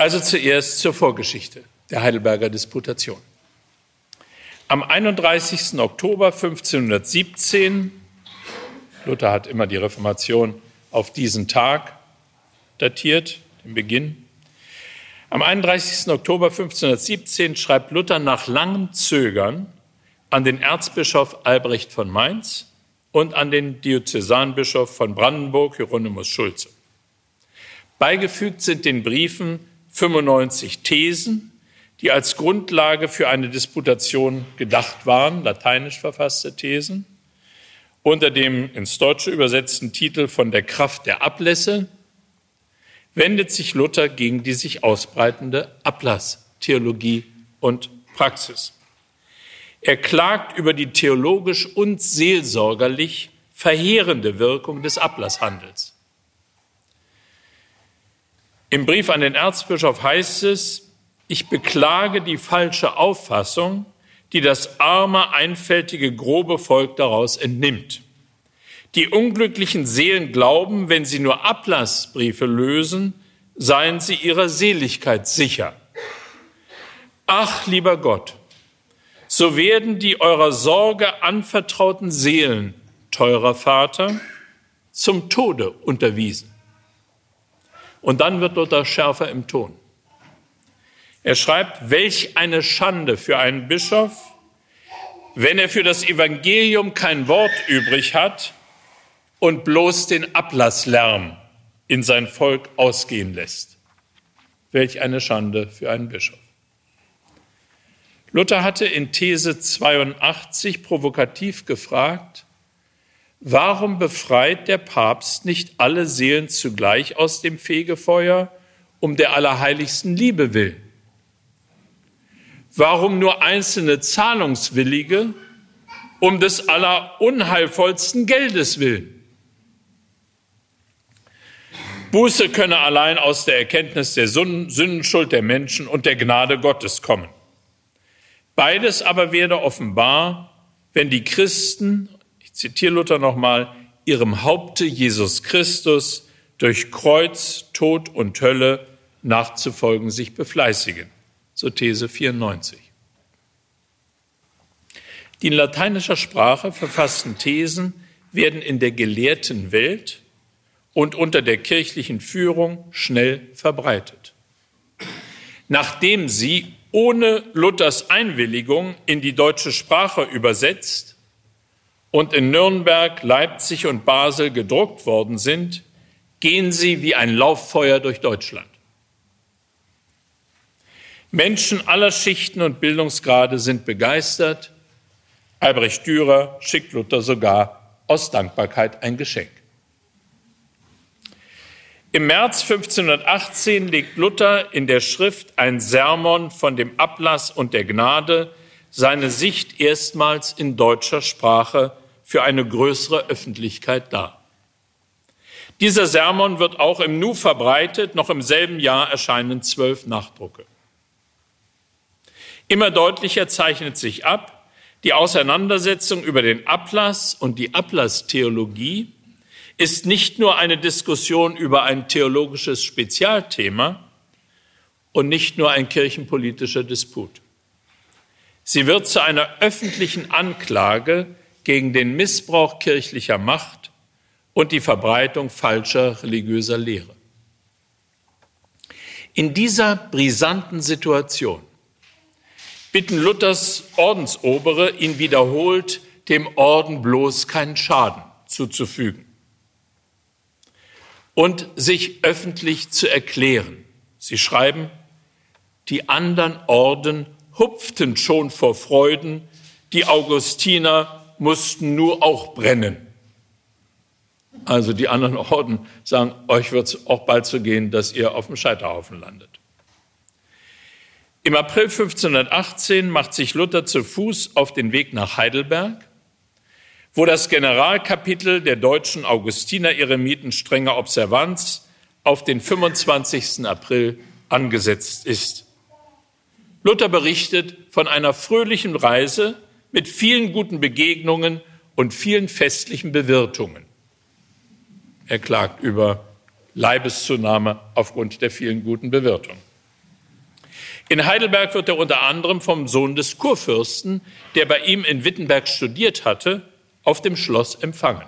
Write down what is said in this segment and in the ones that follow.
Also zuerst zur Vorgeschichte der Heidelberger Disputation. Am 31. Oktober 1517, Luther hat immer die Reformation auf diesen Tag datiert, den Beginn. Am 31. Oktober 1517 schreibt Luther nach langem Zögern an den Erzbischof Albrecht von Mainz und an den Diözesanbischof von Brandenburg, Hieronymus Schulze. Beigefügt sind den Briefen 95 Thesen, die als Grundlage für eine Disputation gedacht waren, lateinisch verfasste Thesen, unter dem ins Deutsche übersetzten Titel von der Kraft der Ablässe wendet sich Luther gegen die sich ausbreitende Ablasstheologie und Praxis. Er klagt über die theologisch und seelsorgerlich verheerende Wirkung des Ablasshandels. Im Brief an den Erzbischof heißt es, ich beklage die falsche Auffassung, die das arme, einfältige, grobe Volk daraus entnimmt. Die unglücklichen Seelen glauben, wenn sie nur Ablassbriefe lösen, seien sie ihrer Seligkeit sicher. Ach, lieber Gott, so werden die eurer Sorge anvertrauten Seelen, teurer Vater, zum Tode unterwiesen. Und dann wird Luther schärfer im Ton. Er schreibt, welch eine Schande für einen Bischof, wenn er für das Evangelium kein Wort übrig hat und bloß den Ablasslärm in sein Volk ausgehen lässt. Welch eine Schande für einen Bischof. Luther hatte in These 82 provokativ gefragt, warum befreit der Papst nicht alle Seelen zugleich aus dem Fegefeuer um der allerheiligsten Liebe willen? Warum nur einzelne Zahlungswillige um des allerunheilvollsten Geldes willen? Buße könne allein aus der Erkenntnis der Sündenschuld der Menschen und der Gnade Gottes kommen. Beides aber werde offenbar, wenn die Christen, zitiere Luther nochmal, ihrem Haupte Jesus Christus durch Kreuz, Tod und Hölle nachzufolgen sich befleißigen. So These 94. Die in lateinischer Sprache verfassten Thesen werden in der gelehrten Welt und unter der kirchlichen Führung schnell verbreitet. Nachdem sie ohne Luthers Einwilligung in die deutsche Sprache übersetzt und in Nürnberg, Leipzig und Basel gedruckt worden sind, gehen sie wie ein Lauffeuer durch Deutschland. Menschen aller Schichten und Bildungsgrade sind begeistert. Albrecht Dürer schickt Luther sogar aus Dankbarkeit ein Geschenk. Im März 1518 legt Luther in der Schrift ein Sermon von dem Ablass und der Gnade seine Sicht erstmals in deutscher Sprache für eine größere Öffentlichkeit dar. Dieser Sermon wird auch im Nu verbreitet, noch im selben Jahr erscheinen zwölf Nachdrucke. Immer deutlicher zeichnet sich ab, die Auseinandersetzung über den Ablass und die Ablasstheologie ist nicht nur eine Diskussion über ein theologisches Spezialthema und nicht nur ein kirchenpolitischer Disput. Sie wird zu einer öffentlichen Anklage gegen den Missbrauch kirchlicher Macht und die Verbreitung falscher religiöser Lehre. In dieser brisanten Situation bitten Luthers Ordensobere, ihn wiederholt, dem Orden bloß keinen Schaden zuzufügen und sich öffentlich zu erklären. Sie schreiben, die anderen Orden hupften schon vor Freuden, die Augustiner mussten nur auch brennen. Also die anderen Orden sagen, euch wird es auch bald so gehen, dass ihr auf dem Scheiterhaufen landet. Im April 1518 macht sich Luther zu Fuß auf den Weg nach Heidelberg wo das Generalkapitel der deutschen Augustiner-Eremiten strenger Observanz auf den 25. April angesetzt ist. Luther berichtet von einer fröhlichen Reise mit vielen guten Begegnungen und vielen festlichen Bewirtungen. Er klagt über Leibeszunahme aufgrund der vielen guten Bewirtungen. In Heidelberg wird er unter anderem vom Sohn des Kurfürsten, der bei ihm in Wittenberg studiert hatte, auf dem Schloss empfangen.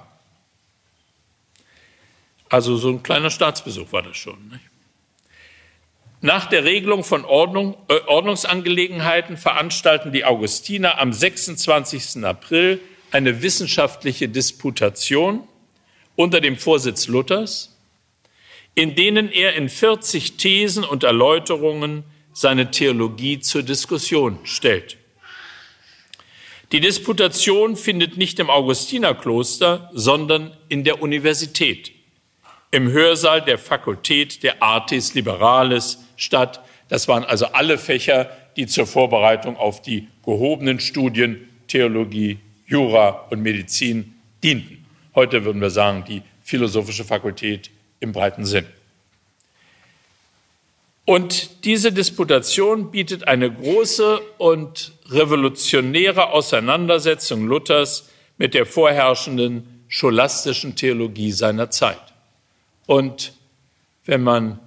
Also so ein kleiner Staatsbesuch war das schon. Nicht? Nach der Regelung von Ordnung, äh, Ordnungsangelegenheiten veranstalten die Augustiner am 26. April eine wissenschaftliche Disputation unter dem Vorsitz Luthers, in denen er in 40 Thesen und Erläuterungen seine Theologie zur Diskussion stellt. Die Disputation findet nicht im Augustinerkloster, sondern in der Universität, im Hörsaal der Fakultät der Artis Liberalis statt. Das waren also alle Fächer, die zur Vorbereitung auf die gehobenen Studien Theologie, Jura und Medizin dienten. Heute würden wir sagen, die philosophische Fakultät im breiten Sinn. Und diese Disputation bietet eine große und revolutionäre Auseinandersetzung Luthers mit der vorherrschenden scholastischen Theologie seiner Zeit. Und wenn man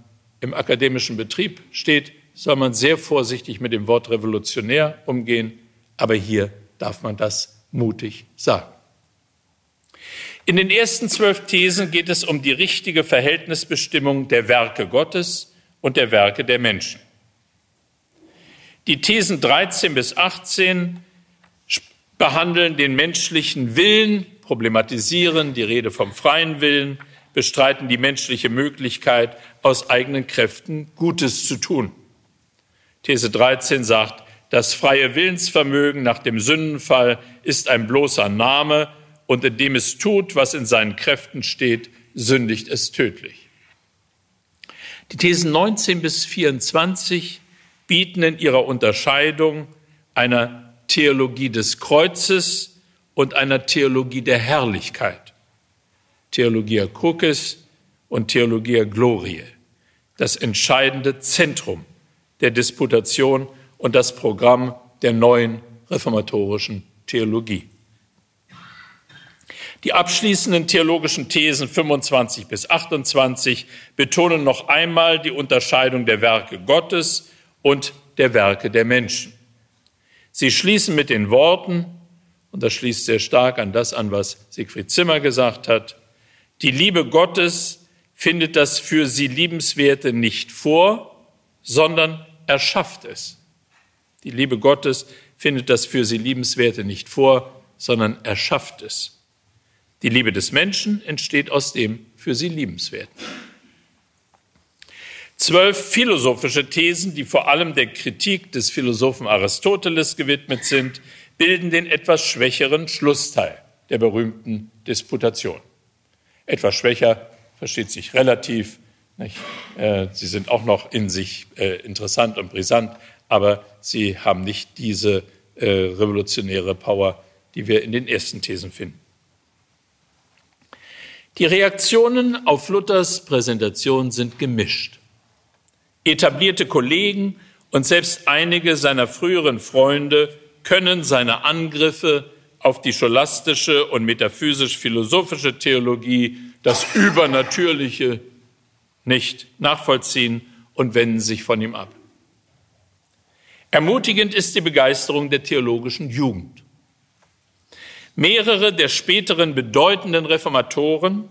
im akademischen Betrieb steht, soll man sehr vorsichtig mit dem Wort revolutionär umgehen, aber hier darf man das mutig sagen. In den ersten zwölf Thesen geht es um die richtige Verhältnisbestimmung der Werke Gottes und der Werke der Menschen. Die Thesen 13 bis 18 behandeln den menschlichen Willen, problematisieren die Rede vom freien Willen, bestreiten die menschliche Möglichkeit, aus eigenen Kräften Gutes zu tun. These 13 sagt, das freie Willensvermögen nach dem Sündenfall ist ein bloßer Name und indem es tut, was in seinen Kräften steht, sündigt es tödlich. Die Thesen 19 bis 24 bieten in ihrer Unterscheidung einer Theologie des Kreuzes und einer Theologie der Herrlichkeit. Theologia Crucis und Theologia Glorie das entscheidende Zentrum der Disputation und das Programm der neuen reformatorischen Theologie. Die abschließenden theologischen Thesen 25 bis 28 betonen noch einmal die Unterscheidung der Werke Gottes und der Werke der Menschen. Sie schließen mit den Worten, und das schließt sehr stark an das an, was Siegfried Zimmer gesagt hat, die Liebe Gottes findet das für sie Liebenswerte nicht vor, sondern erschafft es. Die Liebe Gottes findet das für sie Liebenswerte nicht vor, sondern erschafft es. Die Liebe des Menschen entsteht aus dem für sie Liebenswerten. Zwölf philosophische Thesen, die vor allem der Kritik des Philosophen Aristoteles gewidmet sind, bilden den etwas schwächeren Schlussteil der berühmten Disputation. Etwas schwächer versteht sich relativ. Äh, sie sind auch noch in sich äh, interessant und brisant, aber sie haben nicht diese äh, revolutionäre Power, die wir in den ersten Thesen finden. Die Reaktionen auf Luthers Präsentation sind gemischt. Etablierte Kollegen und selbst einige seiner früheren Freunde können seine Angriffe auf die scholastische und metaphysisch-philosophische Theologie das Übernatürliche nicht nachvollziehen und wenden sich von ihm ab. Ermutigend ist die Begeisterung der theologischen Jugend. Mehrere der späteren bedeutenden Reformatoren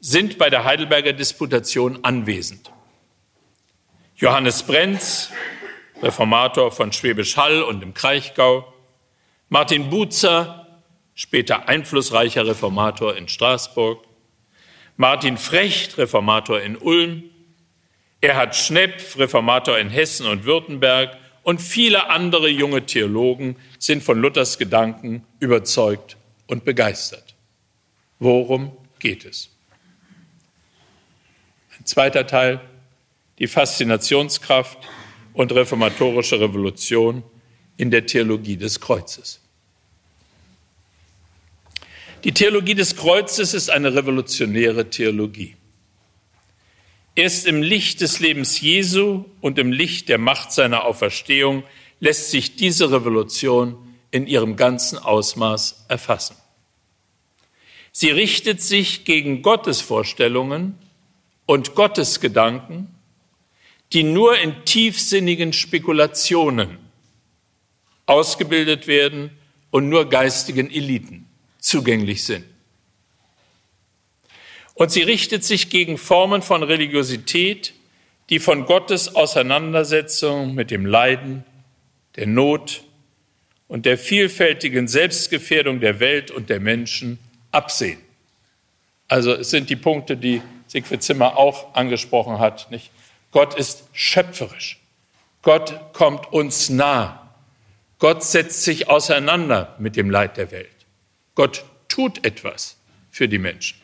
sind bei der Heidelberger Disputation anwesend. Johannes Brenz, Reformator von Schwäbisch Hall und im Kraichgau, Martin Buzer, später einflussreicher Reformator in Straßburg, Martin Frecht, Reformator in Ulm, Erhard Schnepp, Reformator in Hessen und Württemberg und viele andere junge Theologen sind von Luthers Gedanken überzeugt und begeistert. Worum geht es? Ein zweiter Teil, die Faszinationskraft und reformatorische Revolution in der Theologie des Kreuzes. Die Theologie des Kreuzes ist eine revolutionäre Theologie. Erst im Licht des Lebens Jesu und im Licht der Macht seiner Auferstehung lässt sich diese Revolution in ihrem ganzen Ausmaß erfassen. Sie richtet sich gegen Gottes Vorstellungen und Gottes Gedanken, die nur in tiefsinnigen Spekulationen ausgebildet werden und nur geistigen Eliten zugänglich sind. Und sie richtet sich gegen Formen von Religiosität, die von Gottes Auseinandersetzung mit dem Leiden, der Not und der vielfältigen Selbstgefährdung der Welt und der Menschen absehen. Also es sind die Punkte, die Siegfried Zimmer auch angesprochen hat. Nicht? Gott ist schöpferisch. Gott kommt uns nah. Gott setzt sich auseinander mit dem Leid der Welt. Gott tut etwas für die Menschen.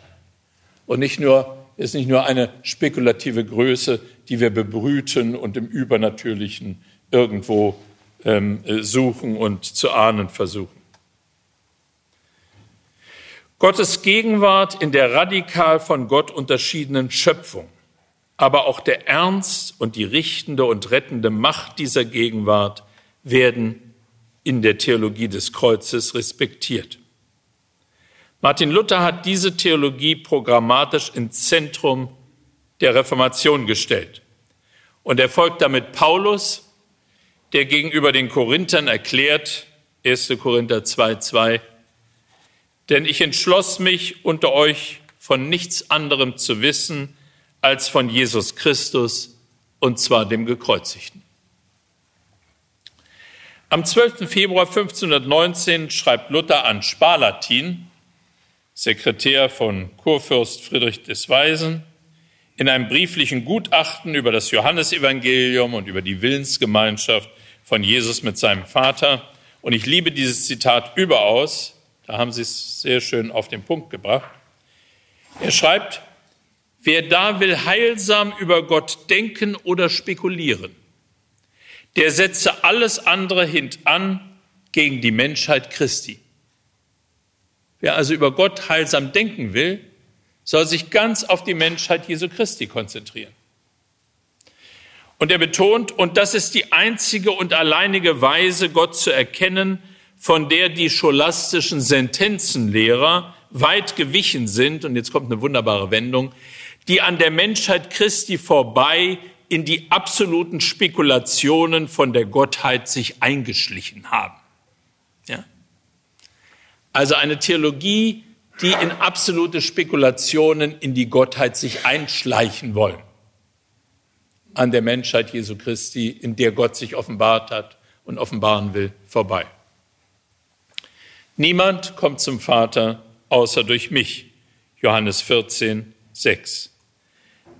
Und nicht nur, ist nicht nur eine spekulative Größe, die wir bebrüten und im Übernatürlichen irgendwo ähm, suchen und zu ahnen versuchen. Gottes Gegenwart in der radikal von Gott unterschiedenen Schöpfung, aber auch der Ernst und die richtende und rettende Macht dieser Gegenwart werden in der Theologie des Kreuzes respektiert. Martin Luther hat diese Theologie programmatisch ins Zentrum der Reformation gestellt. Und er folgt damit Paulus, der gegenüber den Korinthern erklärt, 1. Korinther 2,2, denn ich entschloss mich, unter euch von nichts anderem zu wissen als von Jesus Christus, und zwar dem Gekreuzigten. Am 12. Februar 1519 schreibt Luther an Spalatin, Sekretär von Kurfürst Friedrich des Weisen, in einem brieflichen Gutachten über das Johannesevangelium und über die Willensgemeinschaft von Jesus mit seinem Vater. Und ich liebe dieses Zitat überaus, da haben Sie es sehr schön auf den Punkt gebracht. Er schreibt, wer da will heilsam über Gott denken oder spekulieren, der setze alles andere hintan gegen die Menschheit Christi. Wer also über Gott heilsam denken will, soll sich ganz auf die Menschheit Jesu Christi konzentrieren. Und er betont, und das ist die einzige und alleinige Weise, Gott zu erkennen, von der die scholastischen Sentenzenlehrer weit gewichen sind, und jetzt kommt eine wunderbare Wendung, die an der Menschheit Christi vorbei in die absoluten Spekulationen von der Gottheit sich eingeschlichen haben. Also eine Theologie, die in absolute Spekulationen in die Gottheit sich einschleichen wollen. An der Menschheit Jesu Christi, in der Gott sich offenbart hat und offenbaren will, vorbei. Niemand kommt zum Vater außer durch mich. Johannes 14, 6.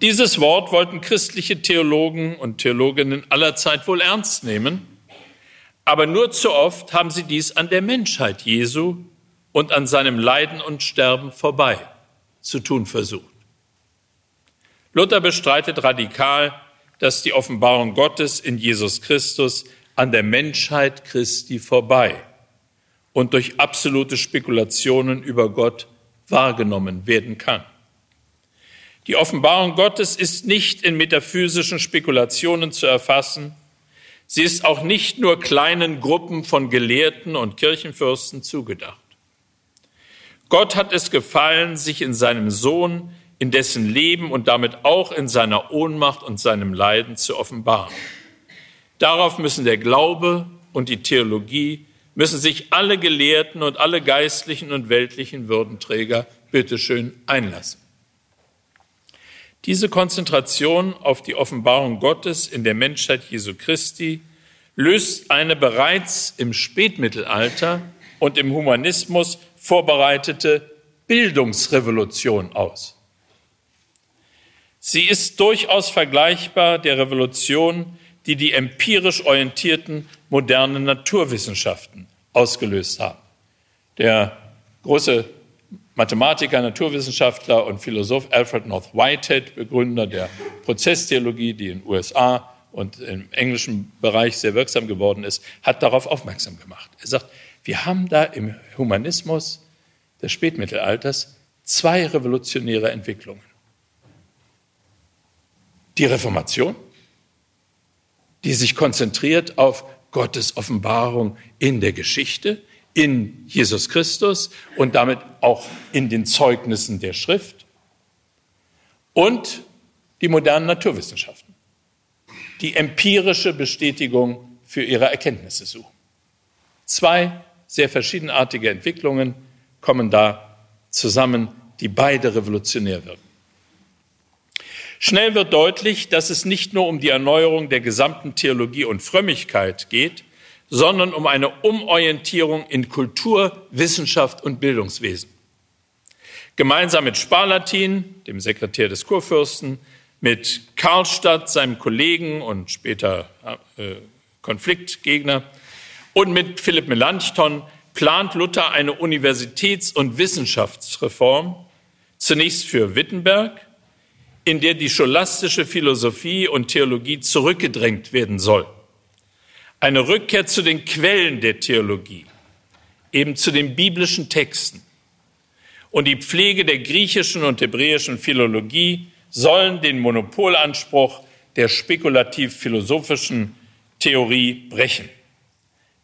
Dieses Wort wollten christliche Theologen und Theologinnen aller Zeit wohl ernst nehmen, aber nur zu oft haben sie dies an der Menschheit Jesu und an seinem Leiden und Sterben vorbei zu tun versucht. Luther bestreitet radikal, dass die Offenbarung Gottes in Jesus Christus an der Menschheit Christi vorbei und durch absolute Spekulationen über Gott wahrgenommen werden kann. Die Offenbarung Gottes ist nicht in metaphysischen Spekulationen zu erfassen. Sie ist auch nicht nur kleinen Gruppen von Gelehrten und Kirchenfürsten zugedacht. Gott hat es gefallen, sich in seinem Sohn, in dessen Leben und damit auch in seiner Ohnmacht und seinem Leiden zu offenbaren. Darauf müssen der Glaube und die Theologie müssen sich alle Gelehrten und alle geistlichen und weltlichen Würdenträger bitteschön einlassen. Diese Konzentration auf die Offenbarung Gottes in der Menschheit Jesu Christi löst eine bereits im Spätmittelalter und im Humanismus vorbereitete Bildungsrevolution aus. Sie ist durchaus vergleichbar der Revolution, die die empirisch orientierten modernen Naturwissenschaften ausgelöst haben. Der große Mathematiker, Naturwissenschaftler und Philosoph Alfred North Whitehead, Begründer der Prozesstheologie, die in den USA und im englischen Bereich sehr wirksam geworden ist, hat darauf aufmerksam gemacht. Er sagt, wir haben da im Humanismus des Spätmittelalters zwei revolutionäre Entwicklungen. Die Reformation die sich konzentriert auf Gottes Offenbarung in der Geschichte, in Jesus Christus und damit auch in den Zeugnissen der Schrift und die modernen Naturwissenschaften. die empirische Bestätigung für ihre Erkenntnisse suchen. Zwei sehr verschiedenartige Entwicklungen kommen da zusammen, die beide revolutionär wirken. Schnell wird deutlich, dass es nicht nur um die Erneuerung der gesamten Theologie und Frömmigkeit geht, sondern um eine Umorientierung in Kultur, Wissenschaft und Bildungswesen. Gemeinsam mit Sparlatin, dem Sekretär des Kurfürsten, mit Karlstadt, seinem Kollegen und später äh, Konfliktgegner, und mit Philipp Melanchthon plant Luther eine Universitäts- und Wissenschaftsreform, zunächst für Wittenberg, in der die scholastische Philosophie und Theologie zurückgedrängt werden soll. Eine Rückkehr zu den Quellen der Theologie, eben zu den biblischen Texten. Und die Pflege der griechischen und hebräischen Philologie sollen den Monopolanspruch der spekulativ-philosophischen Theorie brechen.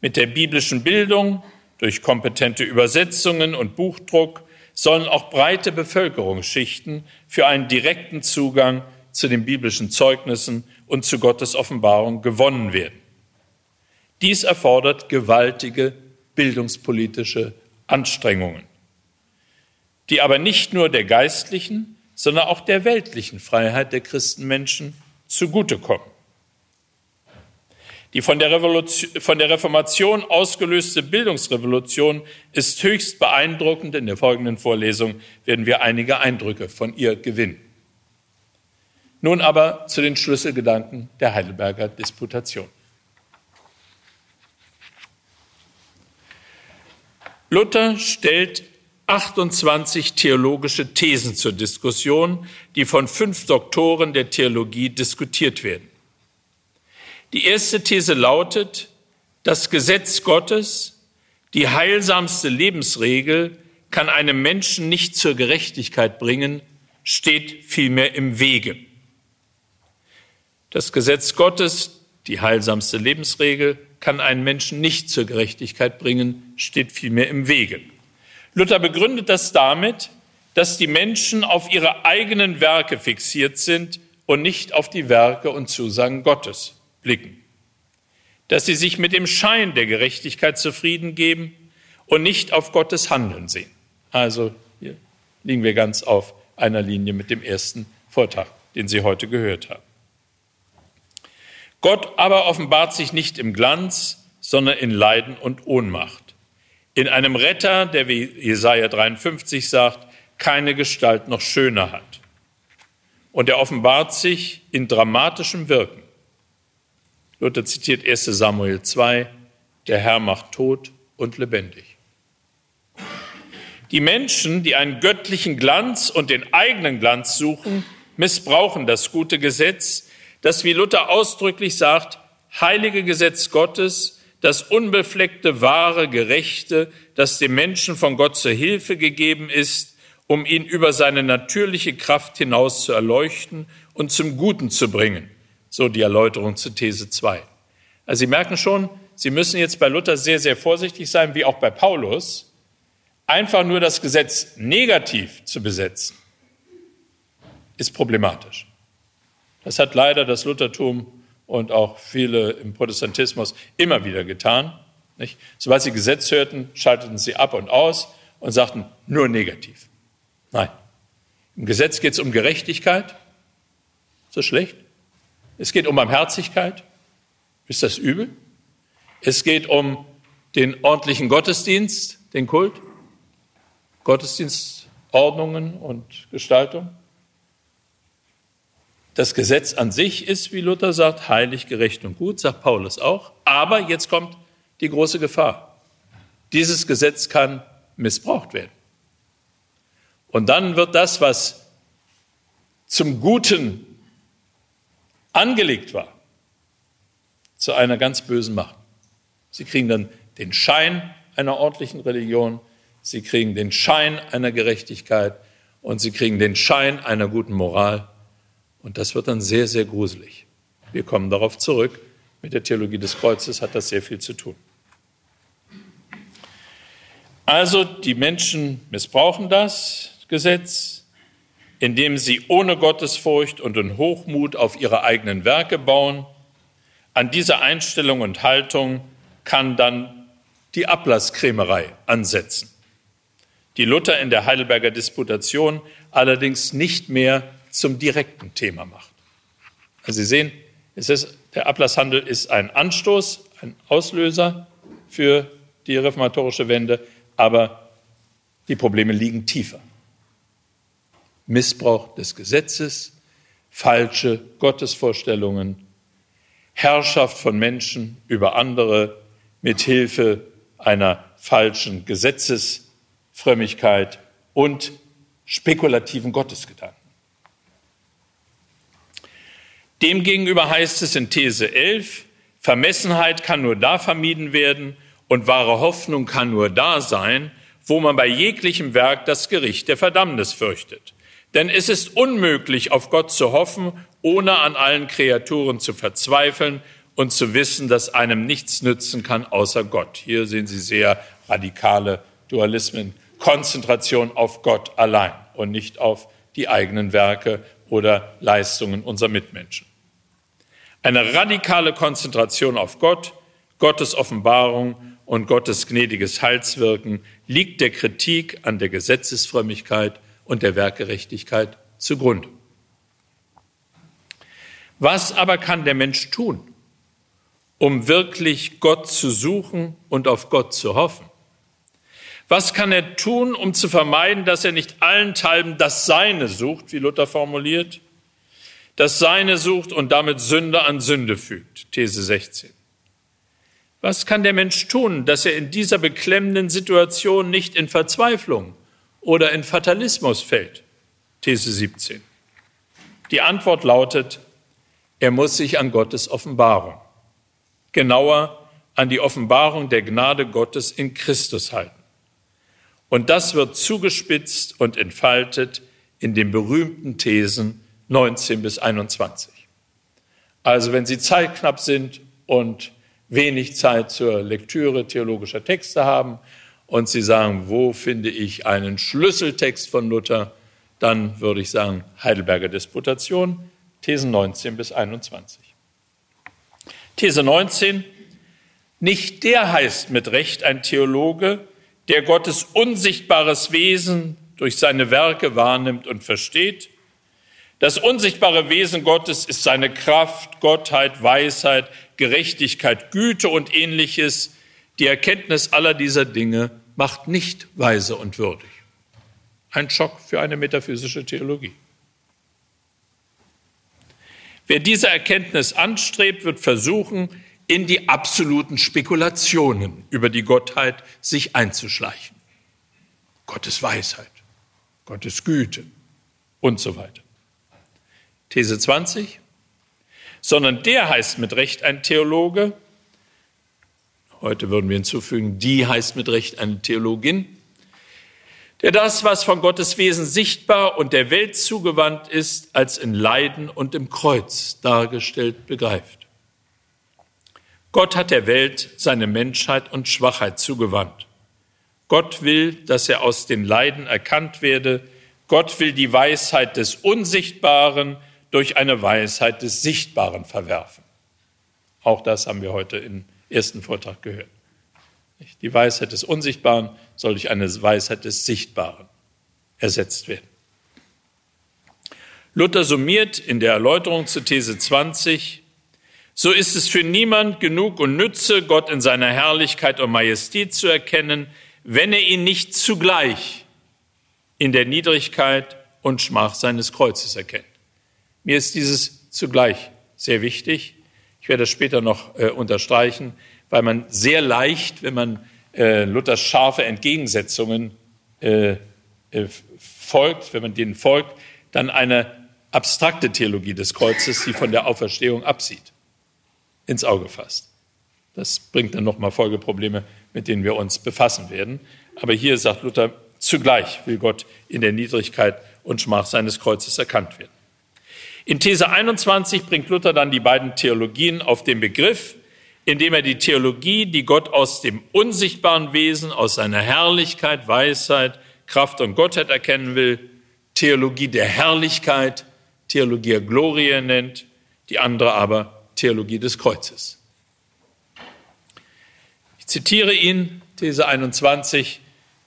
Mit der biblischen Bildung, durch kompetente Übersetzungen und Buchdruck sollen auch breite Bevölkerungsschichten für einen direkten Zugang zu den biblischen Zeugnissen und zu Gottes Offenbarung gewonnen werden. Dies erfordert gewaltige bildungspolitische Anstrengungen, die aber nicht nur der geistlichen, sondern auch der weltlichen Freiheit der Christenmenschen zugutekommen. Die von der, von der, Reformation ausgelöste Bildungsrevolution ist höchst beeindruckend. In der folgenden Vorlesung werden wir einige Eindrücke von ihr gewinnen. Nun aber zu den Schlüsselgedanken der Heidelberger Disputation. Luther stellt 28 theologische Thesen zur Diskussion, die von fünf Doktoren der Theologie diskutiert werden. Die erste These lautet, das Gesetz Gottes, die heilsamste Lebensregel, kann einem Menschen nicht zur Gerechtigkeit bringen, steht vielmehr im Wege. Das Gesetz Gottes, die heilsamste Lebensregel, kann einen Menschen nicht zur Gerechtigkeit bringen, steht vielmehr im Wege. Luther begründet das damit, dass die Menschen auf ihre eigenen Werke fixiert sind und nicht auf die Werke und Zusagen Gottes blicken. Dass sie sich mit dem Schein der Gerechtigkeit zufrieden geben und nicht auf Gottes Handeln sehen. Also hier liegen wir ganz auf einer Linie mit dem ersten Vortrag, den Sie heute gehört haben. Gott aber offenbart sich nicht im Glanz, sondern in Leiden und Ohnmacht. In einem Retter, der wie Jesaja 53 sagt, keine Gestalt noch schöner hat. Und er offenbart sich in dramatischem Wirken. Luther zitiert 1 Samuel 2, der Herr macht tot und lebendig. Die Menschen, die einen göttlichen Glanz und den eigenen Glanz suchen, missbrauchen das gute Gesetz, das, wie Luther ausdrücklich sagt, heilige Gesetz Gottes, das unbefleckte, wahre, gerechte, das dem Menschen von Gott zur Hilfe gegeben ist, um ihn über seine natürliche Kraft hinaus zu erleuchten und zum Guten zu bringen. So die Erläuterung zu These 2. Also Sie merken schon, Sie müssen jetzt bei Luther sehr, sehr vorsichtig sein, wie auch bei Paulus. Einfach nur das Gesetz negativ zu besetzen, ist problematisch. Das hat leider das Luthertum und auch viele im Protestantismus immer wieder getan. Nicht? Sobald sie Gesetz hörten, schalteten sie ab und aus und sagten nur negativ. Nein. Im Gesetz geht es um Gerechtigkeit. Das schlecht? Es geht um Barmherzigkeit. Ist das übel? Es geht um den ordentlichen Gottesdienst, den Kult, Gottesdienstordnungen und Gestaltung. Das Gesetz an sich ist, wie Luther sagt, heilig, gerecht und gut, sagt Paulus auch. Aber jetzt kommt die große Gefahr. Dieses Gesetz kann missbraucht werden. Und dann wird das, was zum Guten angelegt war, zu einer ganz bösen Macht. Sie kriegen dann den Schein einer ordentlichen Religion, sie kriegen den Schein einer Gerechtigkeit und sie kriegen den Schein einer guten Moral. Und das wird dann sehr, sehr gruselig. Wir kommen darauf zurück. Mit der Theologie des Kreuzes hat das sehr viel zu tun. Also die Menschen missbrauchen das Gesetz, indem sie ohne Gottesfurcht und in Hochmut auf ihre eigenen Werke bauen, An dieser Einstellung und Haltung kann dann die Ablasskrämerei ansetzen, die Luther in der Heidelberger Disputation allerdings nicht mehr zum direkten Thema macht. Also Sie sehen, ist, der Ablasshandel ist ein Anstoß, ein Auslöser für die reformatorische Wende, aber die Probleme liegen tiefer. Missbrauch des Gesetzes, falsche Gottesvorstellungen, Herrschaft von Menschen über andere mit Hilfe einer falschen Gesetzesfrömmigkeit und spekulativen Gottesgedanken. Demgegenüber heißt es in These 11, Vermessenheit kann nur da vermieden werden und wahre Hoffnung kann nur da sein, wo man bei jeglichem Werk das Gericht der Verdammnis fürchtet. Denn es ist unmöglich, auf Gott zu hoffen, ohne an allen Kreaturen zu verzweifeln und zu wissen, dass einem nichts nützen kann außer Gott. Hier sehen Sie sehr radikale Dualismen. Konzentration auf Gott allein und nicht auf die eigenen Werke oder Leistungen unserer Mitmenschen. Eine radikale Konzentration auf Gott, Gottes Offenbarung und Gottes gnädiges Heilswirken liegt der Kritik an der Gesetzesfrömmigkeit und der Werkgerechtigkeit zugrunde. Was aber kann der Mensch tun, um wirklich Gott zu suchen und auf Gott zu hoffen? Was kann er tun, um zu vermeiden, dass er nicht allenthalben das Seine sucht, wie Luther formuliert, das Seine sucht und damit Sünde an Sünde fügt? These 16. Was kann der Mensch tun, dass er in dieser beklemmenden Situation nicht in Verzweiflung oder in Fatalismus fällt? These 17. Die Antwort lautet, er muss sich an Gottes Offenbarung, genauer an die Offenbarung der Gnade Gottes in Christus halten. Und das wird zugespitzt und entfaltet in den berühmten Thesen 19 bis 21. Also wenn Sie zeitknapp sind und wenig Zeit zur Lektüre theologischer Texte haben und Sie sagen, wo finde ich einen Schlüsseltext von Luther, dann würde ich sagen Heidelberger Disputation, Thesen 19 bis 21. These 19, nicht der heißt mit Recht ein Theologe, der Gottes unsichtbares Wesen durch seine Werke wahrnimmt und versteht, das unsichtbare Wesen Gottes ist seine Kraft, Gottheit, Weisheit, Gerechtigkeit, Güte und ähnliches. Die Erkenntnis aller dieser Dinge macht nicht weise und würdig. Ein Schock für eine metaphysische Theologie. Wer diese Erkenntnis anstrebt, wird versuchen, in die absoluten Spekulationen über die Gottheit sich einzuschleichen. Gottes Weisheit, Gottes Güte und so weiter. These 20, sondern der heißt mit Recht ein Theologe. Heute würden wir hinzufügen, die heißt mit Recht eine Theologin, der das, was von Gottes Wesen sichtbar und der Welt zugewandt ist, als in Leiden und im Kreuz dargestellt begreift. Gott hat der Welt seine Menschheit und Schwachheit zugewandt. Gott will, dass er aus den Leiden erkannt werde. Gott will die Weisheit des Unsichtbaren durch eine Weisheit des Sichtbaren verwerfen. Auch das haben wir heute im ersten Vortrag gehört. Die Weisheit des Unsichtbaren soll durch eine Weisheit des Sichtbaren ersetzt werden. Luther summiert in der Erläuterung zu These 20, so ist es für niemand genug und nütze, Gott in seiner Herrlichkeit und Majestät zu erkennen, wenn er ihn nicht zugleich in der Niedrigkeit und Schmach seines Kreuzes erkennt. Mir ist dieses zugleich sehr wichtig. Ich werde das später noch äh, unterstreichen, weil man sehr leicht, wenn man äh, Luthers scharfe Entgegensetzungen äh, äh, folgt, wenn man denen folgt, dann eine abstrakte Theologie des Kreuzes, die von der Auferstehung absieht, ins Auge fasst. Das bringt dann nochmal Folgeprobleme, mit denen wir uns befassen werden. Aber hier sagt Luther, zugleich will Gott in der Niedrigkeit und Schmach seines Kreuzes erkannt werden. In These 21 bringt Luther dann die beiden Theologien auf den Begriff, indem er die Theologie, die Gott aus dem unsichtbaren Wesen, aus seiner Herrlichkeit, Weisheit, Kraft und Gottheit erkennen will, Theologie der Herrlichkeit, Theologia Gloria nennt, die andere aber Theologie des Kreuzes. Ich zitiere ihn, These 21,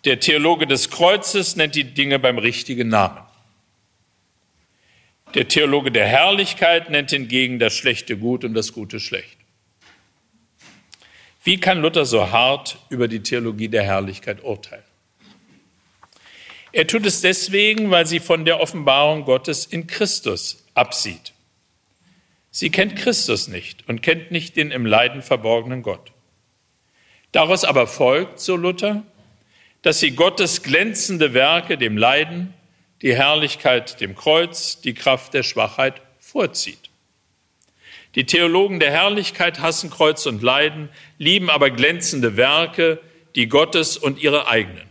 der Theologe des Kreuzes nennt die Dinge beim richtigen Namen. Der Theologe der Herrlichkeit nennt hingegen das Schlechte gut und das Gute schlecht. Wie kann Luther so hart über die Theologie der Herrlichkeit urteilen? Er tut es deswegen, weil sie von der Offenbarung Gottes in Christus absieht. Sie kennt Christus nicht und kennt nicht den im Leiden verborgenen Gott. Daraus aber folgt, so Luther, dass sie Gottes glänzende Werke dem Leiden, die Herrlichkeit dem Kreuz, die Kraft der Schwachheit vorzieht. Die Theologen der Herrlichkeit hassen Kreuz und Leiden, lieben aber glänzende Werke, die Gottes und ihre eigenen.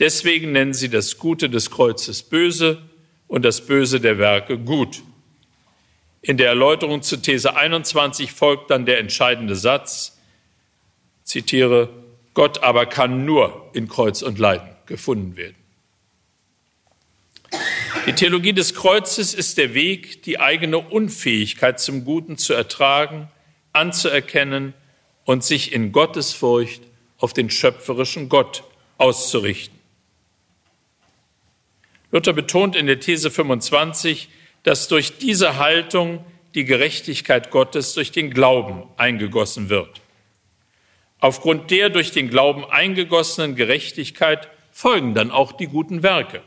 Deswegen nennen sie das Gute des Kreuzes böse und das Böse der Werke gut. In der Erläuterung zu These 21 folgt dann der entscheidende Satz, zitiere, Gott aber kann nur in Kreuz und Leiden gefunden werden. Die Theologie des Kreuzes ist der Weg, die eigene Unfähigkeit zum Guten zu ertragen, anzuerkennen und sich in Gottesfurcht auf den schöpferischen Gott auszurichten. Luther betont in der These 25, dass durch diese Haltung die Gerechtigkeit Gottes durch den Glauben eingegossen wird. Aufgrund der durch den Glauben eingegossenen Gerechtigkeit folgen dann auch die guten Werke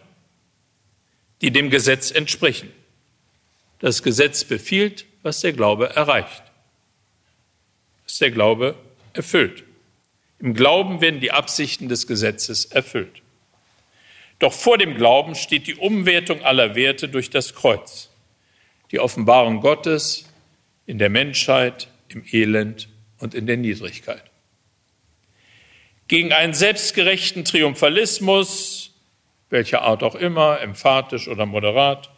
die dem Gesetz entsprechen. Das Gesetz befiehlt, was der Glaube erreicht, was der Glaube erfüllt. Im Glauben werden die Absichten des Gesetzes erfüllt. Doch vor dem Glauben steht die Umwertung aller Werte durch das Kreuz, die Offenbarung Gottes in der Menschheit, im Elend und in der Niedrigkeit. Gegen einen selbstgerechten Triumphalismus welcher Art auch immer, emphatisch oder moderat,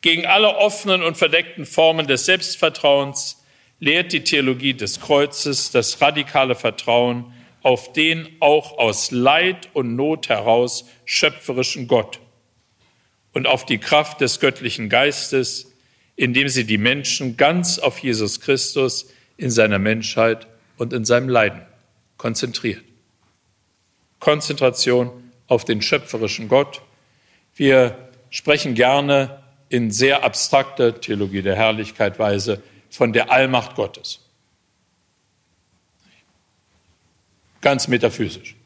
gegen alle offenen und verdeckten Formen des Selbstvertrauens lehrt die Theologie des Kreuzes das radikale Vertrauen auf den auch aus Leid und Not heraus schöpferischen Gott und auf die Kraft des göttlichen Geistes, indem sie die Menschen ganz auf Jesus Christus in seiner Menschheit und in seinem Leiden konzentriert. Konzentration auf den schöpferischen Gott. Wir sprechen gerne in sehr abstrakter Theologie der Herrlichkeit Weise von der Allmacht Gottes. Ganz metaphysisch.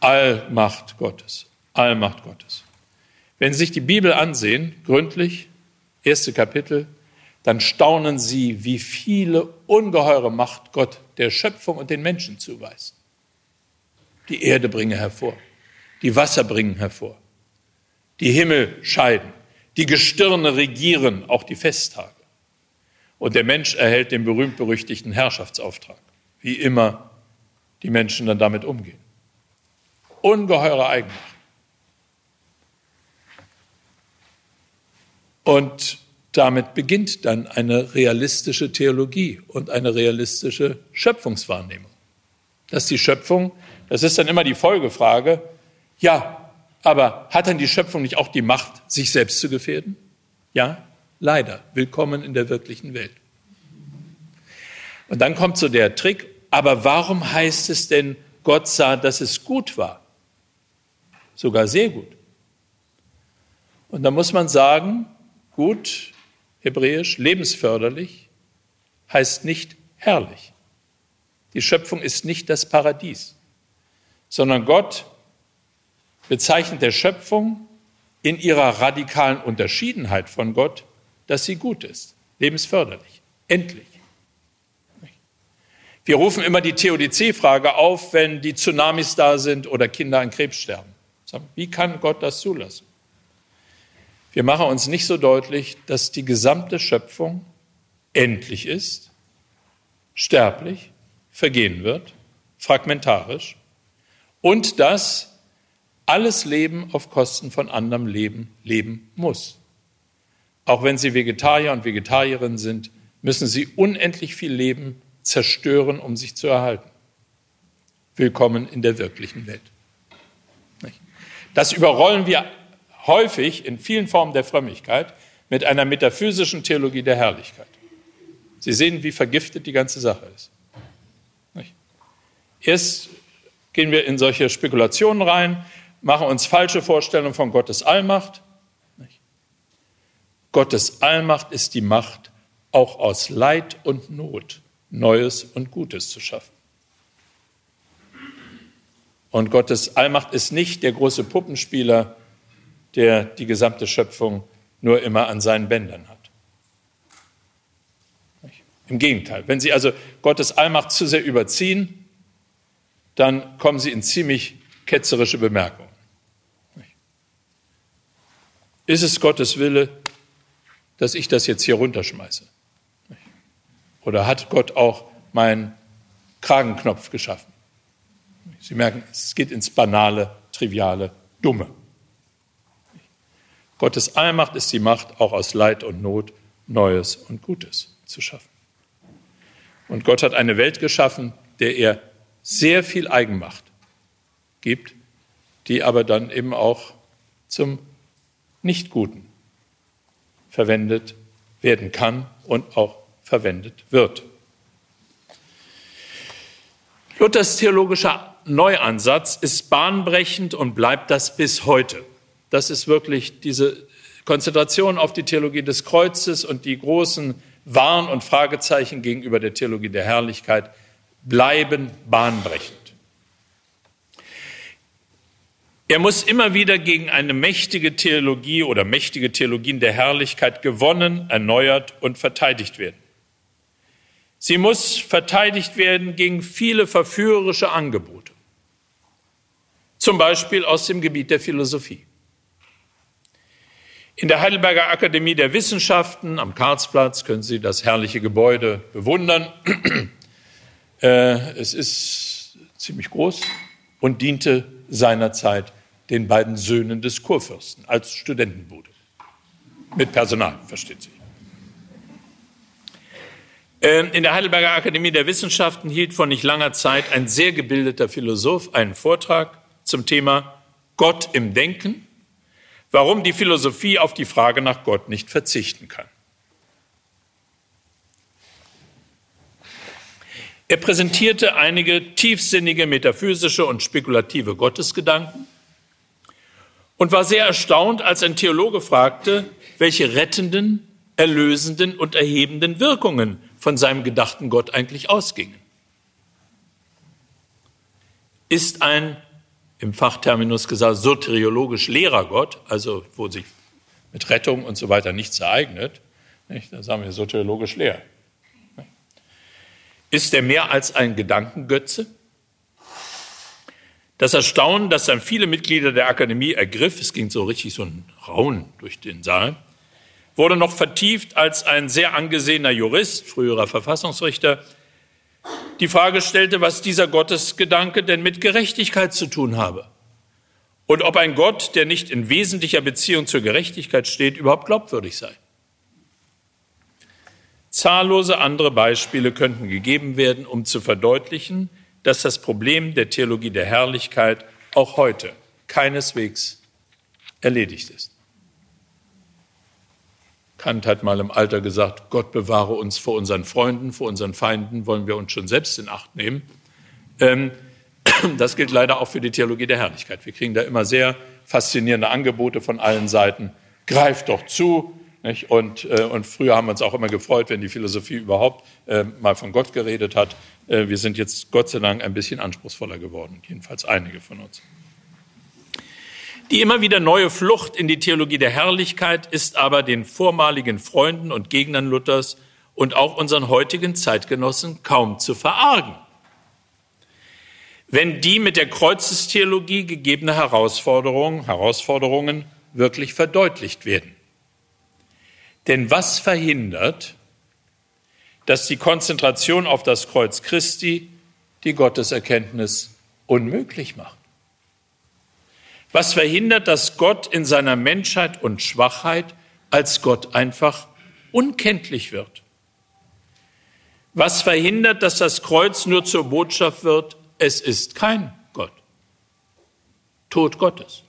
Allmacht Gottes. Allmacht Gottes. Wenn Sie sich die Bibel ansehen, gründlich, erste Kapitel, dann staunen Sie, wie viele ungeheure Macht Gott der Schöpfung und den Menschen zuweist. Die Erde bringe hervor, die Wasser bringen hervor, die Himmel scheiden, die Gestirne regieren, auch die Festtage. Und der Mensch erhält den berühmt-berüchtigten Herrschaftsauftrag, wie immer die Menschen dann damit umgehen. Ungeheure Eigenmacht. Und damit beginnt dann eine realistische Theologie und eine realistische Schöpfungswahrnehmung. Dass die Schöpfung das ist dann immer die Folgefrage, ja, aber hat denn die Schöpfung nicht auch die Macht, sich selbst zu gefährden? Ja, leider. Willkommen in der wirklichen Welt. Und dann kommt so der Trick, aber warum heißt es denn, Gott sah, dass es gut war? Sogar sehr gut. Und da muss man sagen, gut, hebräisch, lebensförderlich, heißt nicht herrlich. Die Schöpfung ist nicht das Paradies sondern Gott bezeichnet der Schöpfung in ihrer radikalen Unterschiedenheit von Gott, dass sie gut ist, lebensförderlich, endlich. Wir rufen immer die Theodizee-Frage auf, wenn die Tsunamis da sind oder Kinder an Krebs sterben. Wie kann Gott das zulassen? Wir machen uns nicht so deutlich, dass die gesamte Schöpfung endlich ist, sterblich, vergehen wird, fragmentarisch und dass alles Leben auf Kosten von anderem Leben leben muss. Auch wenn Sie Vegetarier und Vegetarierinnen sind, müssen Sie unendlich viel Leben zerstören, um sich zu erhalten. Willkommen in der wirklichen Welt. Das überrollen wir häufig in vielen Formen der Frömmigkeit, mit einer metaphysischen Theologie der Herrlichkeit. Sie sehen, wie vergiftet die ganze Sache ist. Erst gehen wir in solche Spekulationen rein, machen uns falsche Vorstellungen von Gottes Allmacht. Gottes Allmacht ist die Macht, auch aus Leid und Not Neues und Gutes zu schaffen. Und Gottes Allmacht ist nicht der große Puppenspieler, der die gesamte Schöpfung nur immer an seinen Bändern hat. Im Gegenteil, wenn Sie also Gottes Allmacht zu sehr überziehen, dann kommen Sie in ziemlich ketzerische Bemerkungen. Ist es Gottes Wille, dass ich das jetzt hier runterschmeiße? Oder hat Gott auch meinen Kragenknopf geschaffen? Sie merken, es geht ins Banale, Triviale, Dumme. Gottes Allmacht ist die Macht, auch aus Leid und Not Neues und Gutes zu schaffen. Und Gott hat eine Welt geschaffen, der er sehr viel Eigenmacht gibt, die aber dann eben auch zum Nichtguten verwendet werden kann und auch verwendet wird. Luthers theologischer Neuansatz ist bahnbrechend und bleibt das bis heute das ist wirklich diese Konzentration auf die Theologie des Kreuzes und die großen Warn- und Fragezeichen gegenüber der Theologie der Herrlichkeit bleiben bahnbrechend. Er muss immer wieder gegen eine mächtige Theologie oder mächtige Theologien der Herrlichkeit gewonnen, erneuert und verteidigt werden. Sie muss verteidigt werden gegen viele verführerische Angebote, zum Beispiel aus dem Gebiet der Philosophie. In der Heidelberger Akademie der Wissenschaften am Karlsplatz können Sie das herrliche Gebäude bewundern. Äh, es ist ziemlich groß und diente seinerzeit den beiden Söhnen des Kurfürsten als Studentenbude. Mit Personal, versteht sich. Ähm, in der Heidelberger Akademie der Wissenschaften hielt vor nicht langer Zeit ein sehr gebildeter Philosoph einen Vortrag zum Thema Gott im Denken warum die Philosophie auf die Frage nach Gott nicht verzichten kann. Er präsentierte einige tiefsinnige metaphysische und spekulative Gottesgedanken und war sehr erstaunt, als ein Theologe fragte, welche rettenden, erlösenden und erhebenden Wirkungen von seinem gedachten Gott eigentlich ausgingen. Ist ein im Fachterminus gesagt, soteriologisch leerer Gott, also wo sich mit Rettung und so weiter nichts ereignet, nicht? da sagen wir soteriologisch leer. Ist er mehr als ein Gedankengötze? Das Erstaunen, das dann viele Mitglieder der Akademie ergriff, es ging so richtig so ein Raun durch den Saal, wurde noch vertieft, als ein sehr angesehener Jurist, früherer Verfassungsrichter, die Frage stellte, was dieser Gottesgedanke denn mit Gerechtigkeit zu tun habe und ob ein Gott, der nicht in wesentlicher Beziehung zur Gerechtigkeit steht, überhaupt glaubwürdig sei. Zahllose andere Beispiele könnten gegeben werden, um zu verdeutlichen, dass das Problem der Theologie der Herrlichkeit auch heute keineswegs erledigt ist. Kant hat mal im Alter gesagt, Gott bewahre uns vor unseren Freunden, vor unseren Feinden wollen wir uns schon selbst in Acht nehmen. Ähm, das gilt leider auch für die Theologie der Herrlichkeit. Wir kriegen da immer sehr faszinierende Angebote von allen Seiten. Greift doch zu. Nicht? Und, äh, und früher haben wir uns auch immer gefreut, wenn die Philosophie überhaupt äh, mal von Gott geredet hat. Äh, wir sind jetzt Gott sei Dank ein bisschen anspruchsvoller geworden, jedenfalls einige von uns. Die immer wieder neue Flucht in die Theologie der Herrlichkeit ist aber den vormaligen Freunden und Gegnern Luthers und auch unseren heutigen Zeitgenossen kaum zu verargen. Wenn die mit der Kreuzestheologie gegebene Herausforderungen, Herausforderungen wirklich verdeutlicht werden. Denn was verhindert, dass die Konzentration auf das Kreuz Christi die Gotteserkenntnis unmöglich macht? Was verhindert, dass Gott in seiner Menschheit und Schwachheit als Gott einfach unkenntlich wird? Was verhindert, dass das Kreuz nur zur Botschaft wird, es ist kein Gott? Tod Gottes.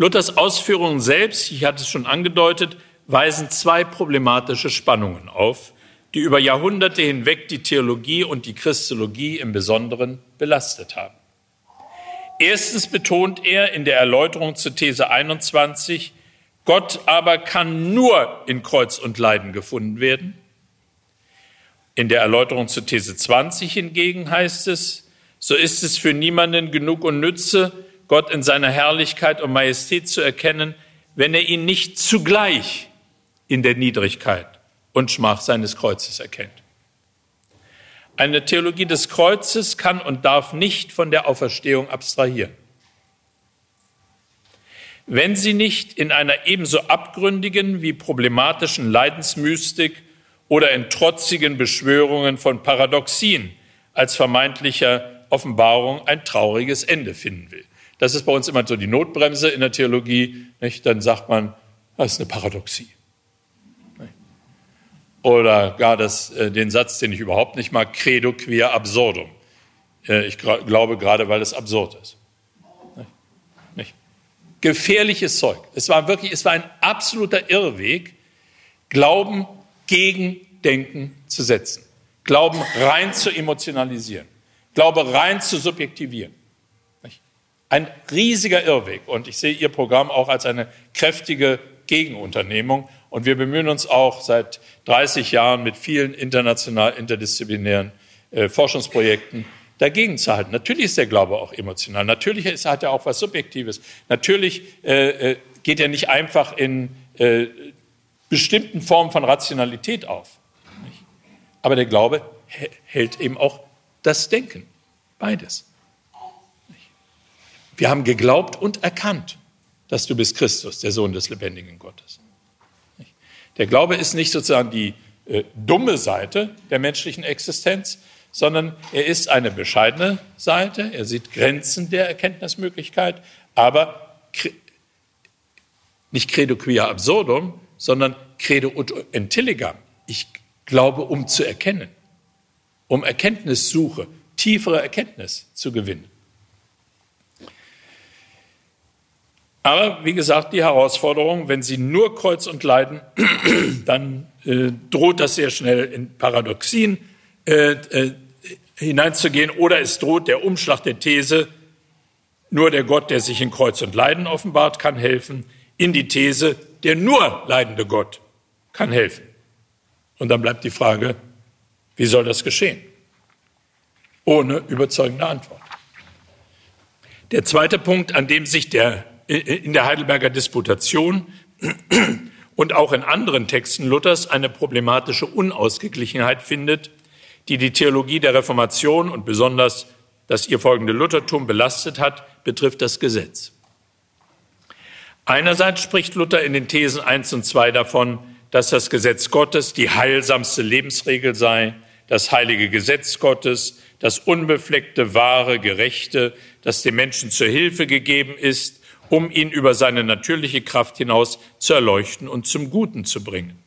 Luthers Ausführungen selbst, ich hatte es schon angedeutet, weisen zwei problematische Spannungen auf, die über Jahrhunderte hinweg die Theologie und die Christologie im Besonderen belastet haben. Erstens betont er in der Erläuterung zur These 21, Gott aber kann nur in Kreuz und Leiden gefunden werden. In der Erläuterung zur These 20 hingegen heißt es, so ist es für niemanden genug und nütze, Gott in seiner Herrlichkeit und Majestät zu erkennen, wenn er ihn nicht zugleich in der Niedrigkeit und Schmach seines Kreuzes erkennt. Eine Theologie des Kreuzes kann und darf nicht von der Auferstehung abstrahieren. Wenn sie nicht in einer ebenso abgründigen wie problematischen Leidensmystik oder in trotzigen Beschwörungen von Paradoxien als vermeintlicher Offenbarung ein trauriges Ende finden will. Das ist bei uns immer so die Notbremse in der Theologie. Nicht? Dann sagt man, das ist eine Paradoxie. Oder gar das, äh, den Satz, den ich überhaupt nicht mag, credo quia absurdum. Äh, ich glaube gerade, weil es absurd ist. Nicht? Gefährliches Zeug. Es war wirklich, es war ein absoluter Irrweg, Glauben gegen Denken zu setzen. Glauben rein zu emotionalisieren. Glaube rein zu subjektivieren. Ein riesiger Irrweg. Und ich sehe Ihr Programm auch als eine kräftige Gegenunternehmung. Und wir bemühen uns auch seit 30 Jahren mit vielen international interdisziplinären äh, Forschungsprojekten dagegen zu halten. Natürlich ist der Glaube auch emotional. Natürlich ist, hat er auch was Subjektives. Natürlich äh, äh, geht er nicht einfach in äh, bestimmten Formen von Rationalität auf. Aber der Glaube hält eben auch das Denken. Beides. Wir haben geglaubt und erkannt, dass du bist Christus, der Sohn des lebendigen Gottes. Der Glaube ist nicht sozusagen die äh, dumme Seite der menschlichen Existenz, sondern er ist eine bescheidene Seite. Er sieht Grenzen der Erkenntnismöglichkeit, aber nicht credo quia absurdum, sondern credo ut intelligam. Ich glaube, um zu erkennen, um Erkenntnissuche, tiefere Erkenntnis zu gewinnen. Aber wie gesagt, die Herausforderung, wenn Sie nur Kreuz und Leiden, dann äh, droht das sehr schnell in Paradoxien äh, äh, hineinzugehen oder es droht der Umschlag der These, nur der Gott, der sich in Kreuz und Leiden offenbart, kann helfen, in die These, der nur leidende Gott kann helfen. Und dann bleibt die Frage, wie soll das geschehen? Ohne überzeugende Antwort. Der zweite Punkt, an dem sich der in der Heidelberger Disputation und auch in anderen Texten Luthers eine problematische Unausgeglichenheit findet, die die Theologie der Reformation und besonders das ihr folgende Luthertum belastet hat, betrifft das Gesetz. Einerseits spricht Luther in den Thesen 1 und 2 davon, dass das Gesetz Gottes die heilsamste Lebensregel sei, das heilige Gesetz Gottes, das unbefleckte, wahre, gerechte, das dem Menschen zur Hilfe gegeben ist, um ihn über seine natürliche Kraft hinaus zu erleuchten und zum Guten zu bringen.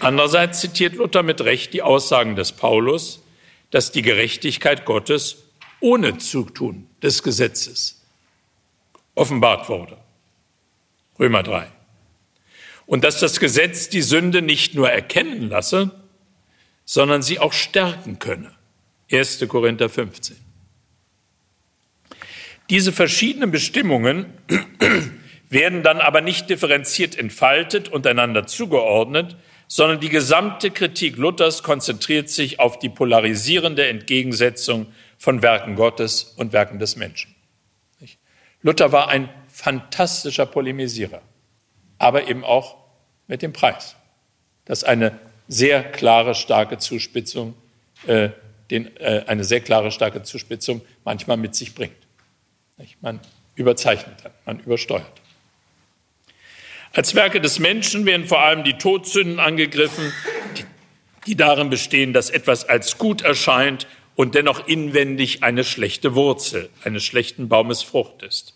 Andererseits zitiert Luther mit Recht die Aussagen des Paulus, dass die Gerechtigkeit Gottes ohne Zutun des Gesetzes offenbart wurde. Römer 3. Und dass das Gesetz die Sünde nicht nur erkennen lasse, sondern sie auch stärken könne. 1. Korinther 15. Diese verschiedenen Bestimmungen werden dann aber nicht differenziert entfaltet und einander zugeordnet, sondern die gesamte Kritik Luthers konzentriert sich auf die polarisierende Entgegensetzung von Werken Gottes und Werken des Menschen. Luther war ein fantastischer Polemisierer, aber eben auch mit dem Preis, dass eine sehr klare, starke Zuspitzung, äh, den, äh, eine sehr klare, starke Zuspitzung manchmal mit sich bringt. Man überzeichnet dann, man übersteuert. Als Werke des Menschen werden vor allem die Todsünden angegriffen, die, die darin bestehen, dass etwas als gut erscheint und dennoch inwendig eine schlechte Wurzel eines schlechten Baumes Frucht ist.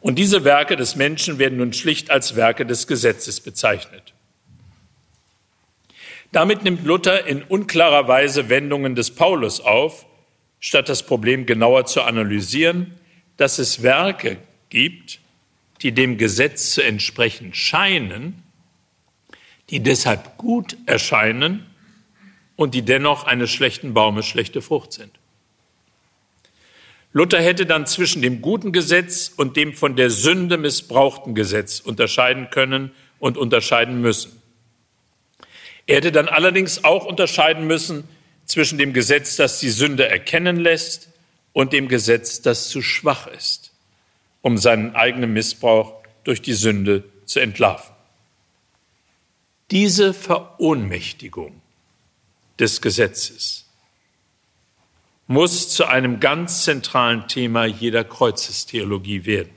Und diese Werke des Menschen werden nun schlicht als Werke des Gesetzes bezeichnet. Damit nimmt Luther in unklarer Weise Wendungen des Paulus auf, statt das Problem genauer zu analysieren, dass es Werke gibt, die dem Gesetz zu entsprechen scheinen, die deshalb gut erscheinen und die dennoch eines schlechten Baumes schlechte Frucht sind. Luther hätte dann zwischen dem guten Gesetz und dem von der Sünde missbrauchten Gesetz unterscheiden können und unterscheiden müssen. Er hätte dann allerdings auch unterscheiden müssen zwischen dem Gesetz, das die Sünde erkennen lässt, und dem Gesetz, das zu schwach ist, um seinen eigenen Missbrauch durch die Sünde zu entlarven. Diese Verohnmächtigung des Gesetzes muss zu einem ganz zentralen Thema jeder Kreuzestheologie werden.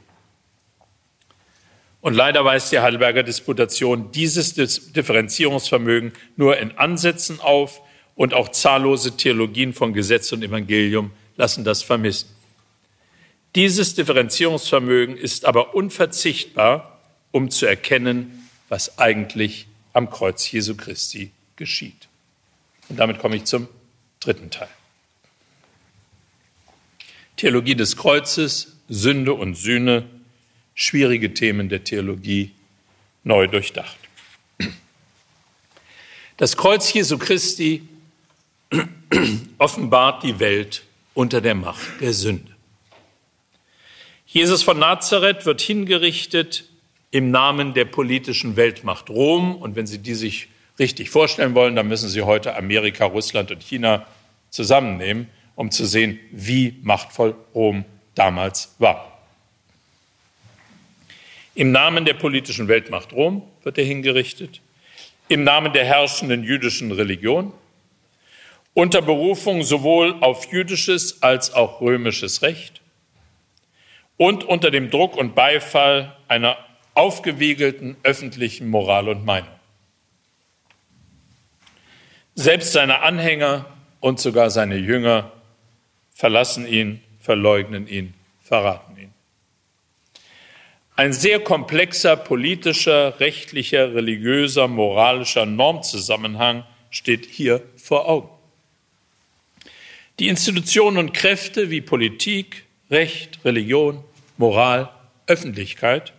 Und leider weist die Heidelberger Disputation dieses Differenzierungsvermögen nur in Ansätzen auf und auch zahllose Theologien von Gesetz und Evangelium lassen das vermissen. Dieses Differenzierungsvermögen ist aber unverzichtbar, um zu erkennen, was eigentlich am Kreuz Jesu Christi geschieht. Und damit komme ich zum dritten Teil. Theologie des Kreuzes, Sünde und Sühne, schwierige Themen der Theologie, neu durchdacht. Das Kreuz Jesu Christi offenbart die Welt unter der Macht der Sünde. Jesus von Nazareth wird hingerichtet im Namen der politischen Weltmacht Rom. Und wenn Sie die sich richtig vorstellen wollen, dann müssen Sie heute Amerika, Russland und China zusammennehmen um zu sehen, wie machtvoll Rom damals war. Im Namen der politischen Weltmacht Rom wird er hingerichtet, im Namen der herrschenden jüdischen Religion, unter Berufung sowohl auf jüdisches als auch römisches Recht und unter dem Druck und Beifall einer aufgewiegelten öffentlichen Moral und Meinung. Selbst seine Anhänger und sogar seine Jünger verlassen ihn, verleugnen ihn, verraten ihn. Ein sehr komplexer politischer, rechtlicher, religiöser, moralischer Normzusammenhang steht hier vor Augen. Die Institutionen und Kräfte wie Politik, Recht, Religion, Moral, Öffentlichkeit,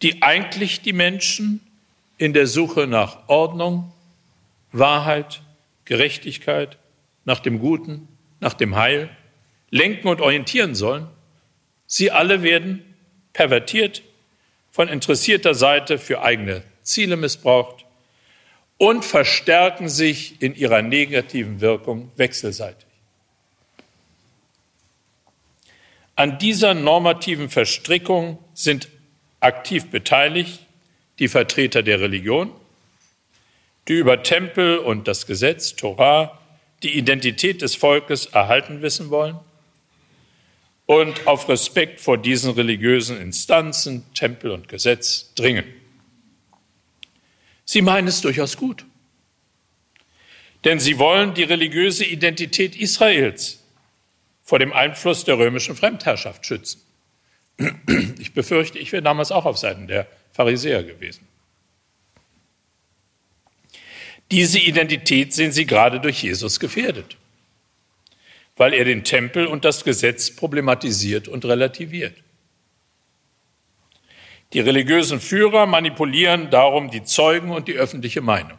die eigentlich die Menschen in der Suche nach Ordnung, Wahrheit, Gerechtigkeit, nach dem Guten, nach dem Heil lenken und orientieren sollen, sie alle werden pervertiert, von interessierter Seite für eigene Ziele missbraucht und verstärken sich in ihrer negativen Wirkung wechselseitig. An dieser normativen Verstrickung sind aktiv beteiligt die Vertreter der Religion, die über Tempel und das Gesetz, Torah, die Identität des Volkes erhalten wissen wollen und auf Respekt vor diesen religiösen Instanzen, Tempel und Gesetz dringen. Sie meinen es durchaus gut, denn sie wollen die religiöse Identität Israels vor dem Einfluss der römischen Fremdherrschaft schützen. Ich befürchte, ich wäre damals auch auf Seiten der Pharisäer gewesen. Diese Identität sehen sie gerade durch Jesus gefährdet, weil er den Tempel und das Gesetz problematisiert und relativiert. Die religiösen Führer manipulieren darum die Zeugen und die öffentliche Meinung.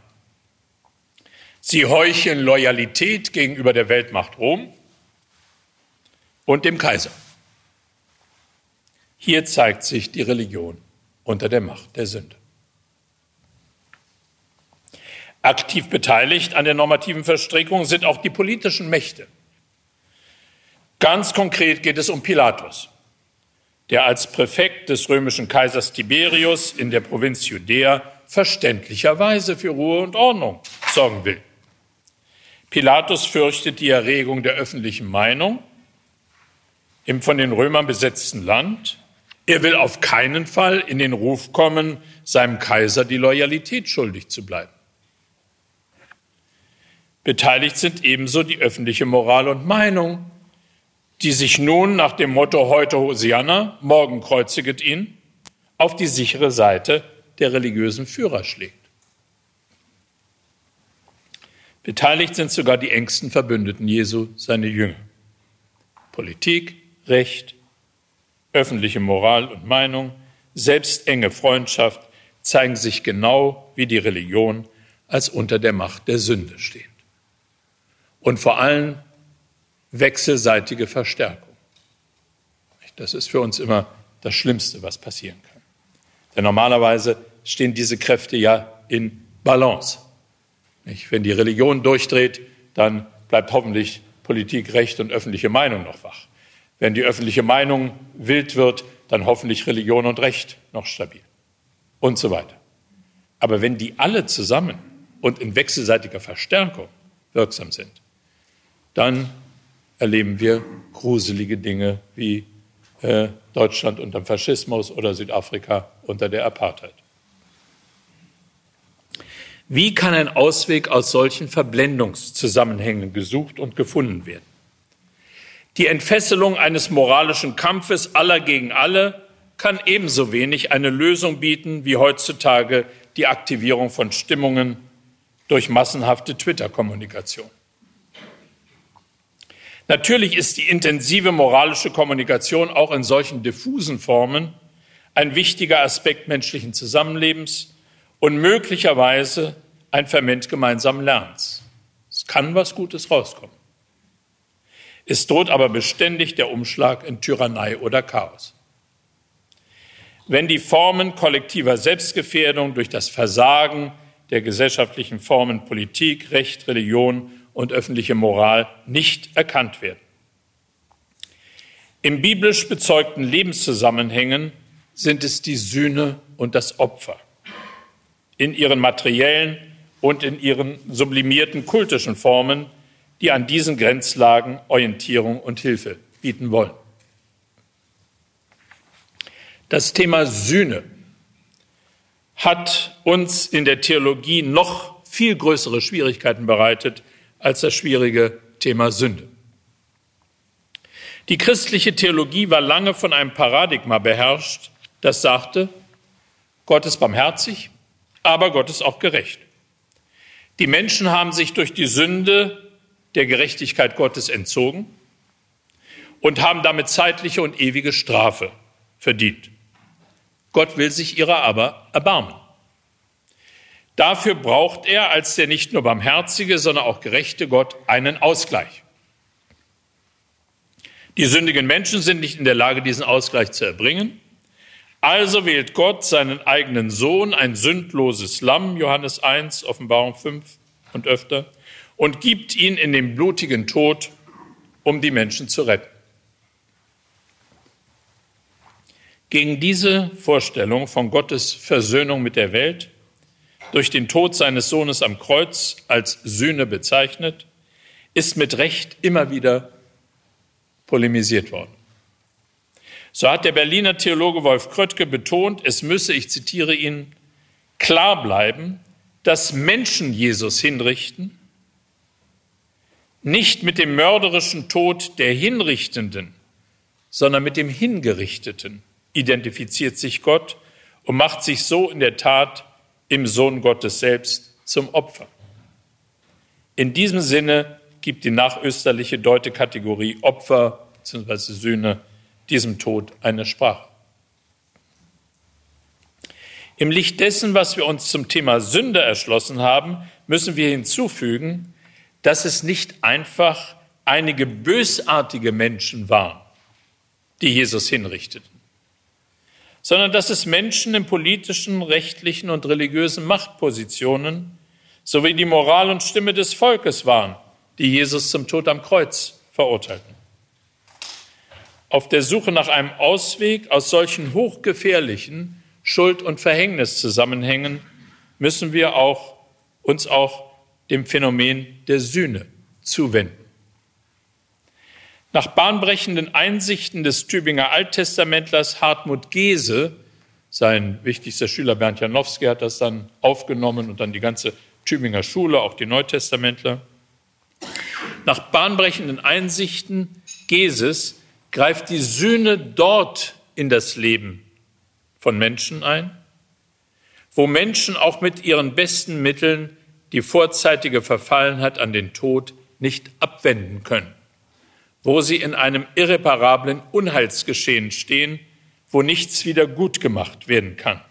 Sie heucheln Loyalität gegenüber der Weltmacht Rom und dem Kaiser. Hier zeigt sich die Religion unter der Macht der Sünde. Aktiv beteiligt an der normativen Verstrickung sind auch die politischen Mächte. Ganz konkret geht es um Pilatus, der als Präfekt des römischen Kaisers Tiberius in der Provinz Judäa verständlicherweise für Ruhe und Ordnung sorgen will. Pilatus fürchtet die Erregung der öffentlichen Meinung im von den Römern besetzten Land. Er will auf keinen Fall in den Ruf kommen, seinem Kaiser die Loyalität schuldig zu bleiben. Beteiligt sind ebenso die öffentliche Moral und Meinung, die sich nun nach dem Motto heute Hosianna, morgen kreuziget ihn, auf die sichere Seite der religiösen Führer schlägt. Beteiligt sind sogar die engsten Verbündeten Jesu, seine Jünger. Politik, Recht, öffentliche Moral und Meinung, selbst enge Freundschaft zeigen sich genau wie die Religion als unter der Macht der Sünde stehend. Und vor allem wechselseitige Verstärkung. Das ist für uns immer das Schlimmste, was passieren kann. Denn normalerweise stehen diese Kräfte ja in Balance. Wenn die Religion durchdreht, dann bleibt hoffentlich Politik, Recht und öffentliche Meinung noch wach. Wenn die öffentliche Meinung wild wird, dann hoffentlich Religion und Recht noch stabil und so weiter. Aber wenn die alle zusammen und in wechselseitiger Verstärkung wirksam sind, dann erleben wir gruselige Dinge wie äh, Deutschland unter dem Faschismus oder Südafrika unter der Apartheid. Wie kann ein Ausweg aus solchen Verblendungszusammenhängen gesucht und gefunden werden? Die Entfesselung eines moralischen Kampfes aller gegen alle kann ebenso wenig eine Lösung bieten wie heutzutage die Aktivierung von Stimmungen durch massenhafte Twitter-Kommunikation. Natürlich ist die intensive moralische Kommunikation auch in solchen diffusen Formen ein wichtiger Aspekt menschlichen Zusammenlebens und möglicherweise ein Ferment gemeinsamen Lernens. Es kann was Gutes rauskommen. Es droht aber beständig der Umschlag in Tyrannei oder Chaos. Wenn die Formen kollektiver Selbstgefährdung durch das Versagen der gesellschaftlichen Formen Politik, Recht, Religion und öffentliche Moral nicht erkannt werden. Im biblisch bezeugten Lebenszusammenhängen sind es die Sühne und das Opfer. In ihren materiellen und in ihren sublimierten kultischen Formen, die an diesen Grenzlagen Orientierung und Hilfe bieten wollen. Das Thema Sühne hat uns in der Theologie noch viel größere Schwierigkeiten bereitet als das schwierige Thema Sünde. Die christliche Theologie war lange von einem Paradigma beherrscht, das sagte, Gott ist barmherzig, aber Gott ist auch gerecht. Die Menschen haben sich durch die Sünde der Gerechtigkeit Gottes entzogen und haben damit zeitliche und ewige Strafe verdient. Gott will sich ihrer aber erbarmen. Dafür braucht er als der nicht nur barmherzige, sondern auch gerechte Gott einen Ausgleich. Die sündigen Menschen sind nicht in der Lage, diesen Ausgleich zu erbringen. Also wählt Gott seinen eigenen Sohn, ein sündloses Lamm, Johannes 1, Offenbarung 5 und öfter, und gibt ihn in den blutigen Tod, um die Menschen zu retten. Gegen diese Vorstellung von Gottes Versöhnung mit der Welt durch den Tod seines Sohnes am Kreuz als Sühne bezeichnet, ist mit Recht immer wieder polemisiert worden. So hat der Berliner Theologe Wolf Kröttke betont, es müsse, ich zitiere ihn, klar bleiben, dass Menschen Jesus hinrichten, nicht mit dem mörderischen Tod der Hinrichtenden, sondern mit dem Hingerichteten identifiziert sich Gott und macht sich so in der Tat im Sohn Gottes selbst zum Opfer. In diesem Sinne gibt die nachösterliche Deutekategorie Opfer bzw. Sühne diesem Tod eine Sprache. Im Licht dessen, was wir uns zum Thema Sünde erschlossen haben, müssen wir hinzufügen, dass es nicht einfach einige bösartige Menschen waren, die Jesus hinrichteten sondern dass es Menschen in politischen, rechtlichen und religiösen Machtpositionen sowie die Moral und Stimme des Volkes waren, die Jesus zum Tod am Kreuz verurteilten. Auf der Suche nach einem Ausweg aus solchen hochgefährlichen Schuld- und Verhängniszusammenhängen müssen wir auch, uns auch dem Phänomen der Sühne zuwenden. Nach bahnbrechenden Einsichten des Tübinger Alttestamentlers Hartmut Gese, sein wichtigster Schüler Bernd Janowski hat das dann aufgenommen und dann die ganze Tübinger Schule, auch die Neutestamentler. Nach bahnbrechenden Einsichten Geses greift die Sühne dort in das Leben von Menschen ein, wo Menschen auch mit ihren besten Mitteln die vorzeitige Verfallenheit an den Tod nicht abwenden können wo sie in einem irreparablen Unheilsgeschehen stehen, wo nichts wieder gut gemacht werden kann.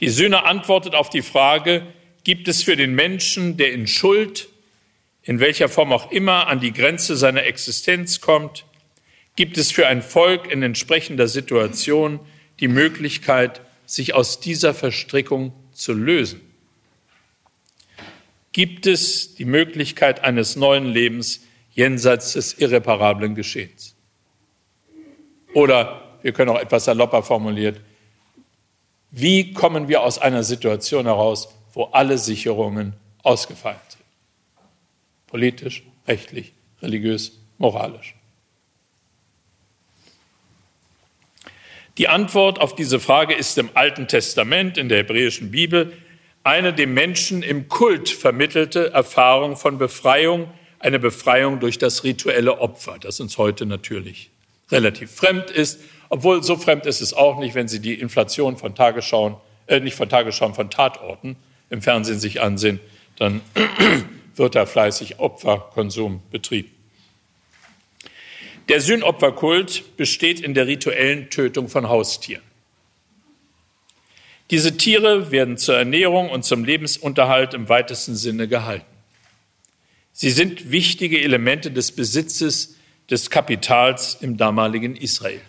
Die Sühne antwortet auf die Frage, gibt es für den Menschen, der in Schuld, in welcher Form auch immer, an die Grenze seiner Existenz kommt, gibt es für ein Volk in entsprechender Situation die Möglichkeit, sich aus dieser Verstrickung zu lösen? Gibt es die Möglichkeit eines neuen Lebens jenseits des irreparablen Geschehens? Oder wir können auch etwas salopper formuliert, wie kommen wir aus einer Situation heraus, wo alle Sicherungen ausgefallen sind? Politisch, rechtlich, religiös, moralisch. Die Antwort auf diese Frage ist im Alten Testament, in der hebräischen Bibel, eine dem Menschen im Kult vermittelte Erfahrung von Befreiung, eine Befreiung durch das rituelle Opfer, das uns heute natürlich relativ fremd ist, obwohl so fremd ist es auch nicht, wenn Sie die Inflation von Tagesschauen, äh, nicht von Tagesschauen, von Tatorten im Fernsehen sich ansehen, dann wird da fleißig Opferkonsum betrieben. Der Sühnopferkult besteht in der rituellen Tötung von Haustieren. Diese Tiere werden zur Ernährung und zum Lebensunterhalt im weitesten Sinne gehalten. Sie sind wichtige Elemente des Besitzes des Kapitals im damaligen Israel.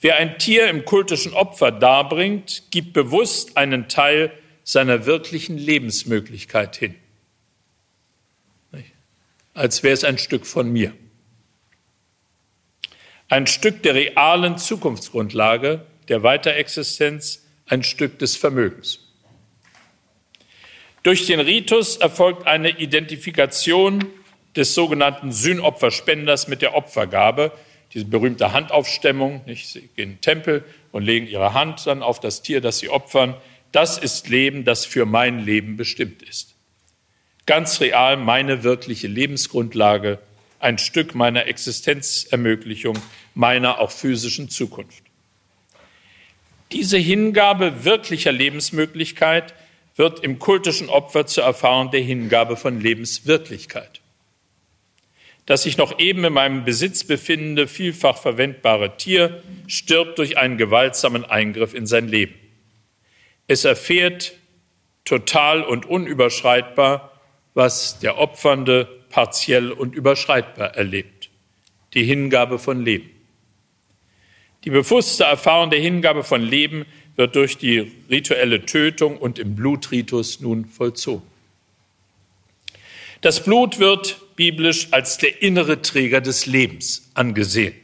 Wer ein Tier im kultischen Opfer darbringt, gibt bewusst einen Teil seiner wirklichen Lebensmöglichkeit hin, als wäre es ein Stück von mir ein Stück der realen Zukunftsgrundlage der Weiterexistenz, ein Stück des Vermögens. Durch den Ritus erfolgt eine Identifikation des sogenannten Sühnopferspenders mit der Opfergabe, diese berühmte Handaufstemmung. Nicht? Sie gehen in den Tempel und legen ihre Hand dann auf das Tier, das sie opfern. Das ist Leben, das für mein Leben bestimmt ist. Ganz real meine wirkliche Lebensgrundlage, ein Stück meiner Existenzermöglichung, meiner auch physischen Zukunft. Diese Hingabe wirklicher Lebensmöglichkeit wird im kultischen Opfer zur Erfahrung der Hingabe von Lebenswirklichkeit. Das sich noch eben in meinem Besitz befindende, vielfach verwendbare Tier stirbt durch einen gewaltsamen Eingriff in sein Leben. Es erfährt total und unüberschreitbar, was der Opfernde partiell und überschreitbar erlebt. Die Hingabe von Leben. Die bewusste Erfahrung der Hingabe von Leben wird durch die rituelle Tötung und im Blutritus nun vollzogen. Das Blut wird biblisch als der innere Träger des Lebens angesehen.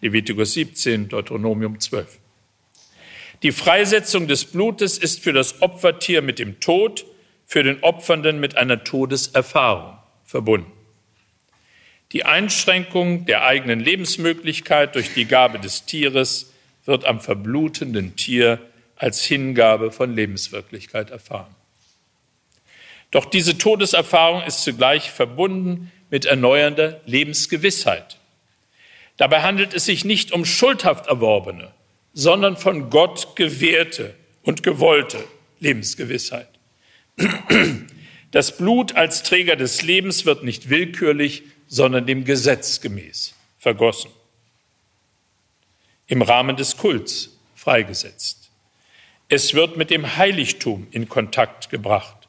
Levitikus 17, Deuteronomium 12. Die Freisetzung des Blutes ist für das Opfertier mit dem Tod, für den Opfernden mit einer Todeserfahrung verbunden. Die Einschränkung der eigenen Lebensmöglichkeit durch die Gabe des Tieres wird am verblutenden Tier als Hingabe von Lebenswirklichkeit erfahren. Doch diese Todeserfahrung ist zugleich verbunden mit erneuernder Lebensgewissheit. Dabei handelt es sich nicht um schuldhaft erworbene, sondern von Gott gewährte und gewollte Lebensgewissheit. Das Blut als Träger des Lebens wird nicht willkürlich, sondern dem Gesetz gemäß vergossen. Im Rahmen des Kults freigesetzt. Es wird mit dem Heiligtum in Kontakt gebracht,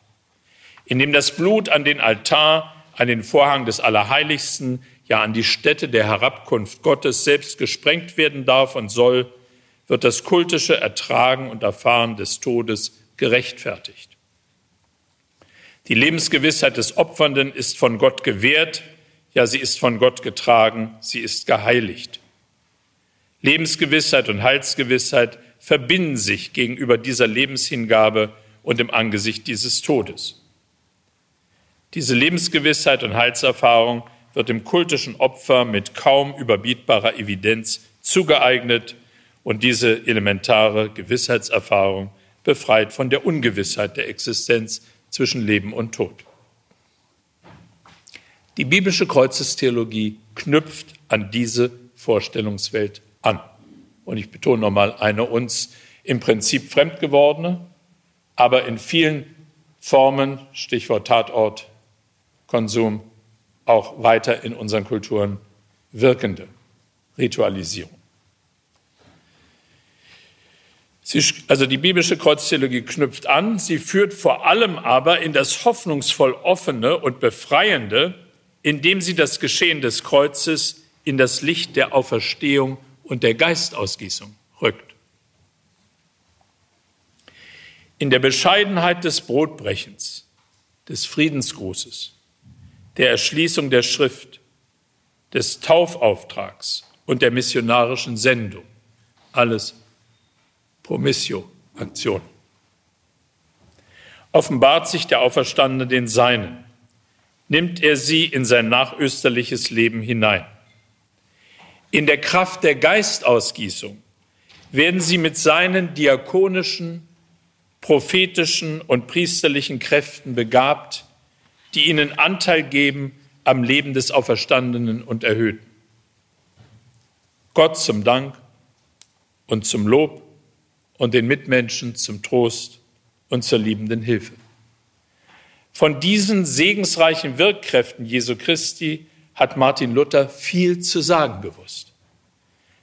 indem das Blut an den Altar, an den Vorhang des Allerheiligsten, ja an die Stätte der Herabkunft Gottes selbst gesprengt werden darf und soll, wird das kultische Ertragen und Erfahren des Todes gerechtfertigt. Die Lebensgewissheit des Opfernden ist von Gott gewährt ja, sie ist von Gott getragen, sie ist geheiligt. Lebensgewissheit und Heilsgewissheit verbinden sich gegenüber dieser Lebenshingabe und im Angesicht dieses Todes. Diese Lebensgewissheit und Heilserfahrung wird dem kultischen Opfer mit kaum überbietbarer Evidenz zugeeignet und diese elementare Gewissheitserfahrung befreit von der Ungewissheit der Existenz zwischen Leben und Tod. Die biblische Kreuzestheologie knüpft an diese Vorstellungswelt an. Und ich betone nochmal, eine uns im Prinzip fremd gewordene, aber in vielen Formen, Stichwort Tatort, Konsum, auch weiter in unseren Kulturen wirkende. Ritualisierung. Sie, also die biblische Kreuztheologie knüpft an, sie führt vor allem aber in das hoffnungsvoll offene und befreiende, indem sie das Geschehen des Kreuzes in das Licht der Auferstehung und der Geistausgießung rückt. In der Bescheidenheit des Brotbrechens, des Friedensgrußes, der Erschließung der Schrift, des Taufauftrags und der missionarischen Sendung, alles Promissio-Aktion. Offenbart sich der Auferstandene den Seinen, nimmt er sie in sein nachösterliches Leben hinein. In der Kraft der Geistausgießung werden sie mit seinen diakonischen, prophetischen und priesterlichen Kräften begabt, die ihnen Anteil geben am Leben des Auferstandenen und Erhöhten. Gott zum Dank und zum Lob und den Mitmenschen zum Trost und zur liebenden Hilfe. Von diesen segensreichen Wirkkräften Jesu Christi hat Martin Luther viel zu sagen gewusst.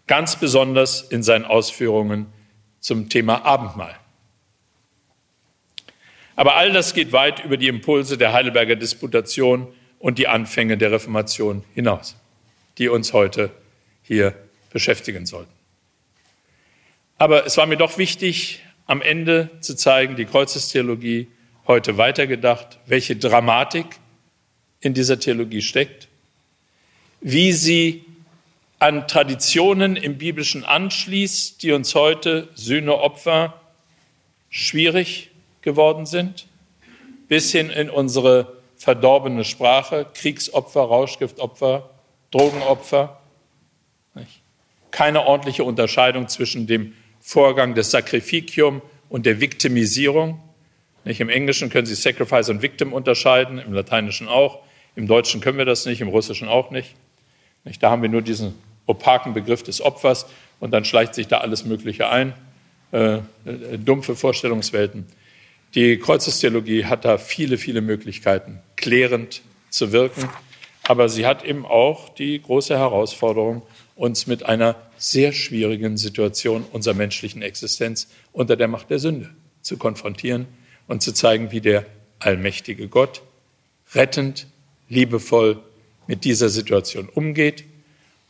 Ganz besonders in seinen Ausführungen zum Thema Abendmahl. Aber all das geht weit über die Impulse der Heidelberger Disputation und die Anfänge der Reformation hinaus, die uns heute hier beschäftigen sollten. Aber es war mir doch wichtig, am Ende zu zeigen, die Kreuzestheologie heute weitergedacht, welche Dramatik in dieser Theologie steckt, wie sie an Traditionen im Biblischen anschließt, die uns heute Sühneopfer schwierig geworden sind, bis hin in unsere verdorbene Sprache, Kriegsopfer, Rauschgiftopfer, Drogenopfer. Keine ordentliche Unterscheidung zwischen dem Vorgang des Sacrificium und der Viktimisierung. Nicht? Im Englischen können Sie Sacrifice und Victim unterscheiden, im Lateinischen auch. Im Deutschen können wir das nicht, im Russischen auch nicht. nicht? Da haben wir nur diesen opaken Begriff des Opfers und dann schleicht sich da alles Mögliche ein. Äh, äh, dumpfe Vorstellungswelten. Die Kreuzestheologie hat da viele, viele Möglichkeiten, klärend zu wirken. Aber sie hat eben auch die große Herausforderung, uns mit einer sehr schwierigen Situation unserer menschlichen Existenz unter der Macht der Sünde zu konfrontieren und zu zeigen, wie der allmächtige Gott rettend, liebevoll mit dieser Situation umgeht.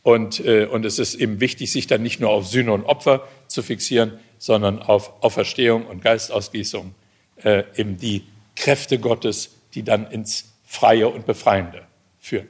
Und, äh, und es ist eben wichtig, sich dann nicht nur auf Sühne und Opfer zu fixieren, sondern auf Auferstehung und Geistausgießung, äh, eben die Kräfte Gottes, die dann ins Freie und Befreiende führen.